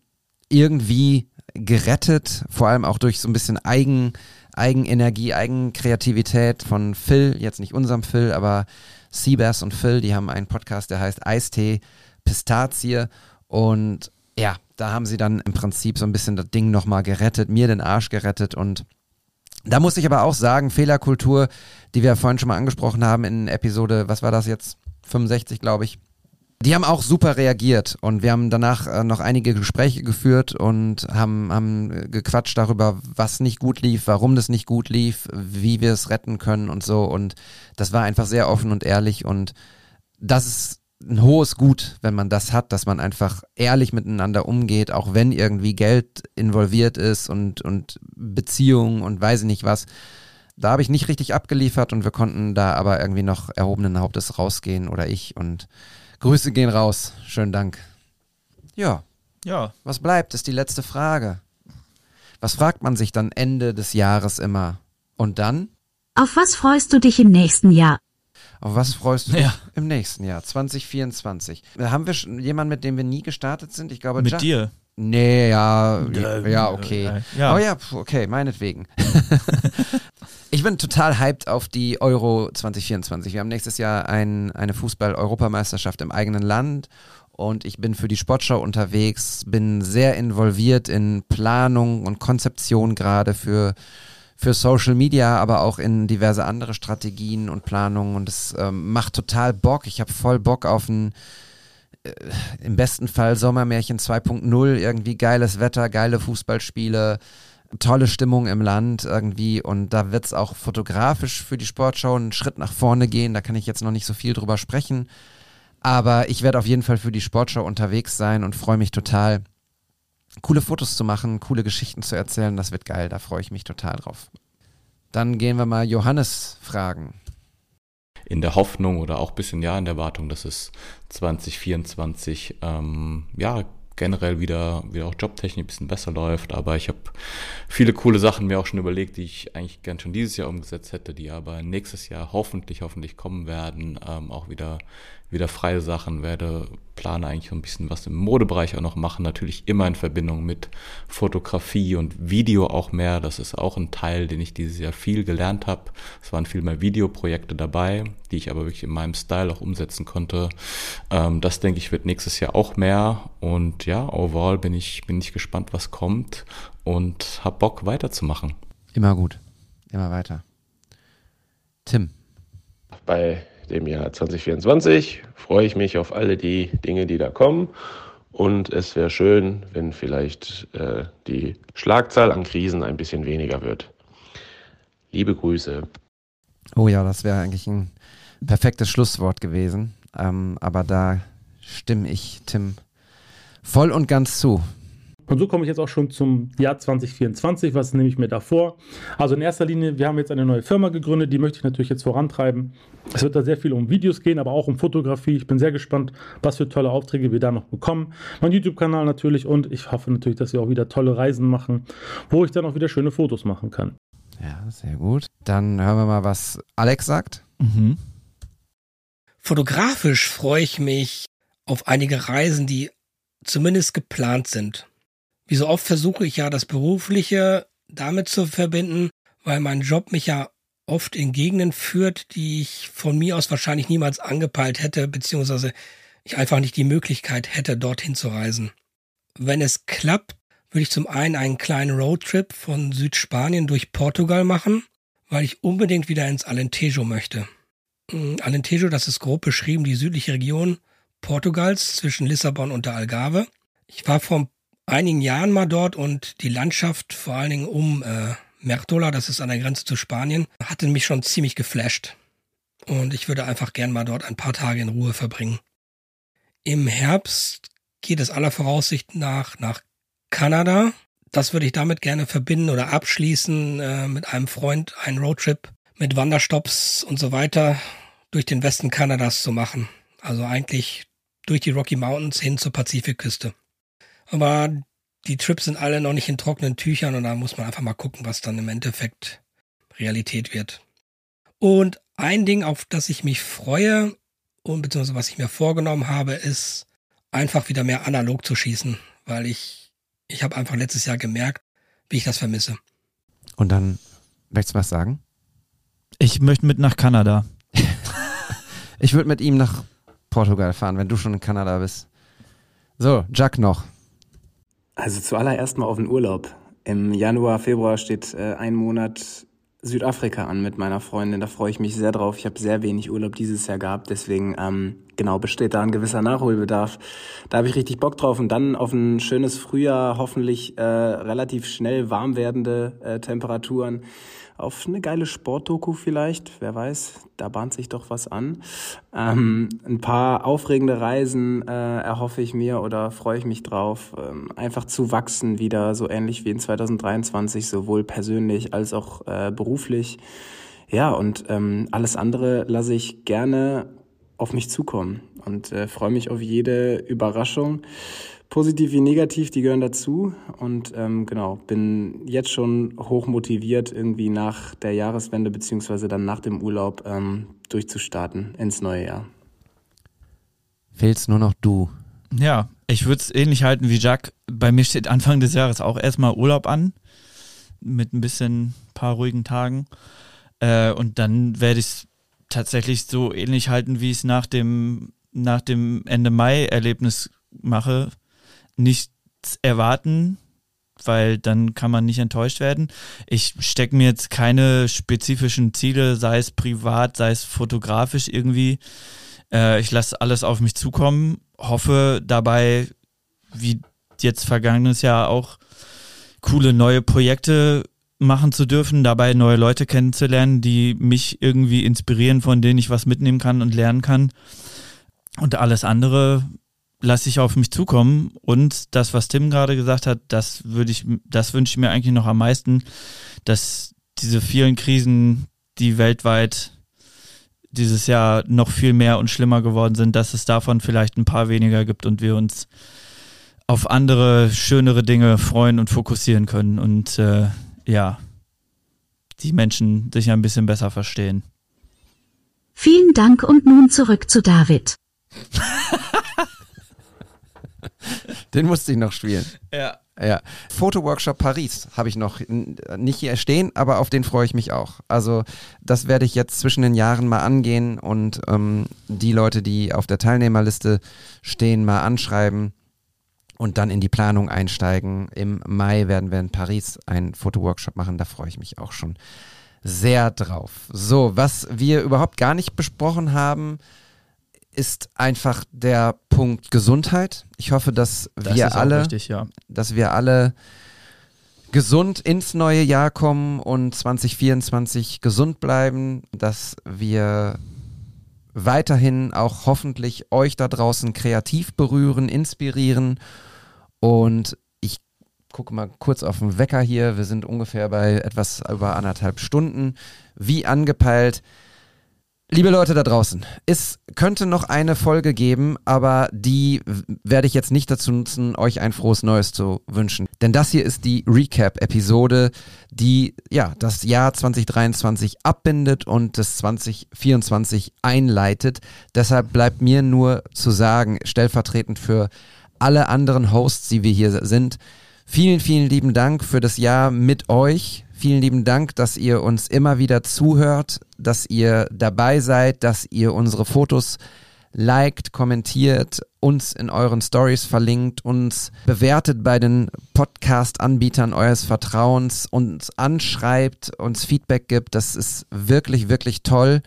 irgendwie gerettet, vor allem auch durch so ein bisschen Eigen, Eigenenergie, Eigenkreativität von Phil, jetzt nicht unserem Phil, aber Seabass und Phil, die haben einen Podcast, der heißt Eistee Pistazie und ja, da haben sie dann im Prinzip so ein bisschen das Ding nochmal gerettet, mir den Arsch gerettet und da muss ich aber auch sagen, Fehlerkultur, die wir vorhin schon mal angesprochen haben in Episode, was war das jetzt? 65, glaube ich. Die haben auch super reagiert und wir haben danach äh, noch einige Gespräche geführt und haben, haben gequatscht darüber, was nicht gut lief, warum das nicht gut lief, wie wir es retten können und so. Und das war einfach sehr offen und ehrlich und das ist ein hohes Gut, wenn man das hat, dass man einfach ehrlich miteinander umgeht, auch wenn irgendwie Geld involviert ist und, und Beziehungen und weiß ich nicht was. Da habe ich nicht richtig abgeliefert und wir konnten da aber irgendwie noch erhobenen Hauptes rausgehen oder ich und Grüße gehen raus. Schönen Dank. Ja. Ja. Was bleibt, ist die letzte Frage. Was fragt man sich dann Ende des Jahres immer? Und dann? Auf was freust du dich im nächsten Jahr? Auf was freust du dich Ja. im nächsten Jahr, 2024? Haben wir schon jemanden, mit dem wir nie gestartet sind? Ich glaube, Mit Ja- dir. Nee, ja, ja, okay. ja. Oh ja, okay, meinetwegen. ich bin total hyped auf die Euro 2024. Wir haben nächstes Jahr ein, eine Fußball-Europameisterschaft im eigenen Land und ich bin für die Sportschau unterwegs, bin sehr involviert in Planung und Konzeption gerade für für Social Media, aber auch in diverse andere Strategien und Planungen. Und es ähm, macht total Bock. Ich habe voll Bock auf ein äh, im besten Fall Sommermärchen 2.0, irgendwie geiles Wetter, geile Fußballspiele, tolle Stimmung im Land irgendwie. Und da wird es auch fotografisch für die Sportschau einen Schritt nach vorne gehen, da kann ich jetzt noch nicht so viel drüber sprechen, aber ich werde auf jeden Fall für die Sportschau unterwegs sein und freue mich total, coole Fotos zu machen, coole Geschichten zu erzählen, das wird geil, da freue ich mich total drauf. Dann gehen wir mal Johannes fragen. in der Hoffnung oder auch ein bisschen ja in der Erwartung, dass es 2024 ähm, ja generell wieder, wieder auch jobtechnisch ein bisschen besser läuft. Aber ich habe viele coole Sachen mir auch schon überlegt, die ich eigentlich gern schon dieses Jahr umgesetzt hätte, die aber nächstes Jahr hoffentlich, hoffentlich kommen werden. Ähm, auch wieder, wieder freie Sachen, werde, plane eigentlich so ein bisschen was im Modebereich auch noch machen. Natürlich immer in Verbindung mit Fotografie und Video auch mehr. Das ist auch ein Teil, den ich dieses Jahr viel gelernt habe. Es waren viel mehr Videoprojekte dabei, die ich aber wirklich in meinem Style auch umsetzen konnte. Ähm, das denke ich wird nächstes Jahr auch mehr. Und ja, overall bin ich, bin ich gespannt, was kommt und hab Bock weiterzumachen. Immer gut, immer weiter. Tim. Bei dem Jahr 2024 freue ich mich auf alle die Dinge, die da kommen. Und es wäre schön, wenn vielleicht äh, die Schlagzahl an Krisen ein bisschen weniger wird. Liebe Grüße. Oh ja, das wäre eigentlich ein perfektes Schlusswort gewesen. Ähm, aber da stimme ich Tim voll und ganz zu. Und so komme ich jetzt auch schon zum Jahr 2024. Was nehme ich mir da vor? Also in erster Linie, wir haben jetzt eine neue Firma gegründet, die möchte ich natürlich jetzt vorantreiben. Es wird da sehr viel um Videos gehen, aber auch um Fotografie. Ich bin sehr gespannt, was für tolle Aufträge wir da noch bekommen. Mein YouTube-Kanal natürlich und ich hoffe natürlich, dass wir auch wieder tolle Reisen machen, wo ich dann auch wieder schöne Fotos machen kann. Ja, sehr gut. Dann hören wir mal, was Alex sagt. Mhm. Fotografisch freue ich mich auf einige Reisen, die zumindest geplant sind. Wie so oft versuche ich ja das Berufliche damit zu verbinden, weil mein Job mich ja oft in Gegenden führt, die ich von mir aus wahrscheinlich niemals angepeilt hätte, beziehungsweise ich einfach nicht die Möglichkeit hätte, dorthin zu reisen. Wenn es klappt, würde ich zum einen einen kleinen Roadtrip von Südspanien durch Portugal machen, weil ich unbedingt wieder ins Alentejo möchte. Mm, Alentejo, das ist grob beschrieben, die südliche Region Portugals zwischen Lissabon und der Algarve. Ich war vor einigen Jahren mal dort und die Landschaft, vor allen Dingen um äh, Mertola, das ist an der Grenze zu Spanien, hatte mich schon ziemlich geflasht. Und ich würde einfach gern mal dort ein paar Tage in Ruhe verbringen. Im Herbst geht es aller Voraussicht nach nach Kanada. Das würde ich damit gerne verbinden oder abschließen äh, mit einem Freund, einen Roadtrip mit Wanderstops und so weiter durch den Westen Kanadas zu machen. Also eigentlich durch die Rocky Mountains hin zur Pazifikküste. Aber die Trips sind alle noch nicht in trockenen Tüchern und da muss man einfach mal gucken, was dann im Endeffekt Realität wird. Und ein Ding, auf das ich mich freue und beziehungsweise was ich mir vorgenommen habe, ist einfach wieder mehr analog zu schießen, weil ich, ich habe einfach letztes Jahr gemerkt, wie ich das vermisse. Und dann, möchtest du was sagen? Ich möchte mit nach Kanada. ich würde mit ihm nach Portugal fahren, wenn du schon in Kanada bist. So, Jack noch. Also zuallererst mal auf den Urlaub. Im Januar, Februar steht äh, ein Monat Südafrika an mit meiner Freundin. Da freue ich mich sehr drauf. Ich habe sehr wenig Urlaub dieses Jahr gehabt, deswegen ähm, genau besteht da ein gewisser Nachholbedarf. Da habe ich richtig Bock drauf und dann auf ein schönes Frühjahr, hoffentlich äh, relativ schnell warm werdende äh, Temperaturen auf eine geile Sportdoku vielleicht, wer weiß, da bahnt sich doch was an. Ähm, ein paar aufregende Reisen äh, erhoffe ich mir oder freue ich mich drauf, ähm, einfach zu wachsen wieder, so ähnlich wie in 2023, sowohl persönlich als auch äh, beruflich. Ja, und ähm, alles andere lasse ich gerne auf mich zukommen und äh, freue mich auf jede Überraschung positiv wie negativ, die gehören dazu. Und ähm, genau, bin jetzt schon hoch motiviert, irgendwie nach der Jahreswende beziehungsweise dann nach dem Urlaub ähm, durchzustarten ins neue Jahr. Fehlst nur noch du. Ja, ich würde es ähnlich halten wie Jack. Bei mir steht Anfang des Jahres auch erstmal Urlaub an. Mit ein bisschen paar ruhigen Tagen. Äh, und dann werde ich es tatsächlich so ähnlich halten, wie ich es nach dem, nach dem Ende Mai-Erlebnis mache nichts erwarten, weil dann kann man nicht enttäuscht werden. Ich stecke mir jetzt keine spezifischen Ziele, sei es privat, sei es fotografisch irgendwie. Äh, ich lasse alles auf mich zukommen, hoffe dabei, wie jetzt vergangenes Jahr auch, coole neue Projekte machen zu dürfen, dabei neue Leute kennenzulernen, die mich irgendwie inspirieren, von denen ich was mitnehmen kann und lernen kann. Und alles andere lasse ich auf mich zukommen. Und das, was Tim gerade gesagt hat, das würde ich, das wünsche ich mir eigentlich noch am meisten, dass diese vielen Krisen, die weltweit dieses Jahr noch viel mehr und schlimmer geworden sind, dass es davon vielleicht ein paar weniger gibt und wir uns auf andere, schönere Dinge freuen und fokussieren können und äh, ja, die Menschen sich ein bisschen besser verstehen. Vielen Dank und nun zurück zu David. Den musste ich noch spielen. Ja. Ja. Fotoworkshop Paris habe ich noch nicht hier stehen, aber auf den freue ich mich auch. Also das werde ich jetzt zwischen den Jahren mal angehen und ähm, die Leute, die auf der Teilnehmerliste stehen, mal anschreiben und dann in die Planung einsteigen. Im Mai werden wir in Paris einen Fotoworkshop machen, da freue ich mich auch schon sehr drauf. So, was wir überhaupt gar nicht besprochen haben, ist einfach der Punkt Gesundheit. Ich hoffe, dass das wir alle, richtig, ja. dass wir alle gesund ins neue Jahr kommen und 2024 gesund bleiben, dass wir weiterhin auch hoffentlich euch da draußen kreativ berühren, inspirieren und ich gucke mal kurz auf den Wecker hier. Wir sind ungefähr bei etwas über anderthalb Stunden. Wie angepeilt Liebe Leute da draußen, es könnte noch eine Folge geben, aber die werde ich jetzt nicht dazu nutzen, euch ein frohes Neues zu wünschen. Denn das hier ist die Recap-Episode, die ja das Jahr 2023 abbindet und das 2024 einleitet. Deshalb bleibt mir nur zu sagen, stellvertretend für alle anderen Hosts, die wir hier sind, vielen, vielen lieben Dank für das Jahr mit euch. Vielen lieben Dank, dass ihr uns immer wieder zuhört, dass ihr dabei seid, dass ihr unsere Fotos liked, kommentiert, uns in euren Stories verlinkt, uns bewertet bei den Podcast-Anbietern eures Vertrauens, uns anschreibt, uns Feedback gibt. Das ist wirklich, wirklich toll.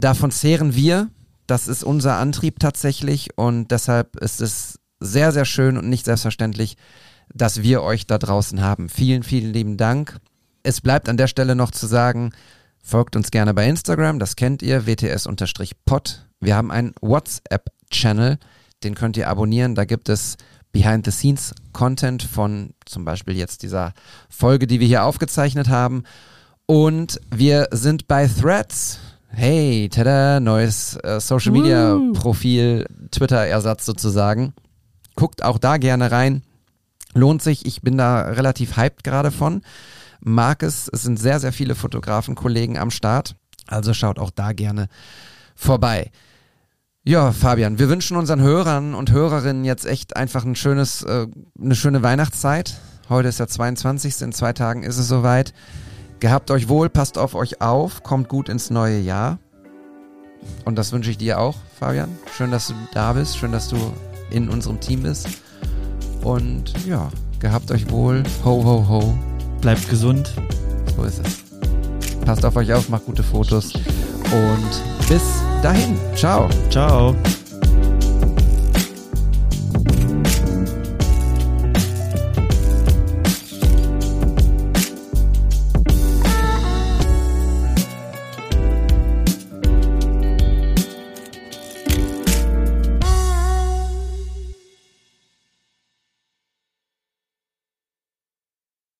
Davon zehren wir. Das ist unser Antrieb tatsächlich und deshalb ist es sehr, sehr schön und nicht selbstverständlich, dass wir euch da draußen haben. Vielen, vielen lieben Dank. Es bleibt an der Stelle noch zu sagen, folgt uns gerne bei Instagram, das kennt ihr, wts-pod. Wir haben einen WhatsApp-Channel, den könnt ihr abonnieren. Da gibt es Behind-the-Scenes-Content von zum Beispiel jetzt dieser Folge, die wir hier aufgezeichnet haben. Und wir sind bei Threads. Hey, tada, neues äh, Social Media Profil, Twitter-Ersatz sozusagen. Guckt auch da gerne rein. Lohnt sich. Ich bin da relativ hyped gerade von. Mag es. Es sind sehr, sehr viele Fotografen, Kollegen am Start. Also schaut auch da gerne vorbei. Ja, Fabian, wir wünschen unseren Hörern und Hörerinnen jetzt echt einfach ein schönes, äh, eine schöne Weihnachtszeit. Heute ist der 22. In zwei Tagen ist es soweit. Gehabt euch wohl, passt auf euch auf, kommt gut ins neue Jahr. Und das wünsche ich dir auch, Fabian. Schön, dass du da bist, schön, dass du in unserem Team bist. Und ja, gehabt euch wohl. Ho, ho, ho. Bleibt gesund. So ist es. Passt auf euch auf, macht gute Fotos. Und bis dahin. Ciao. Ciao.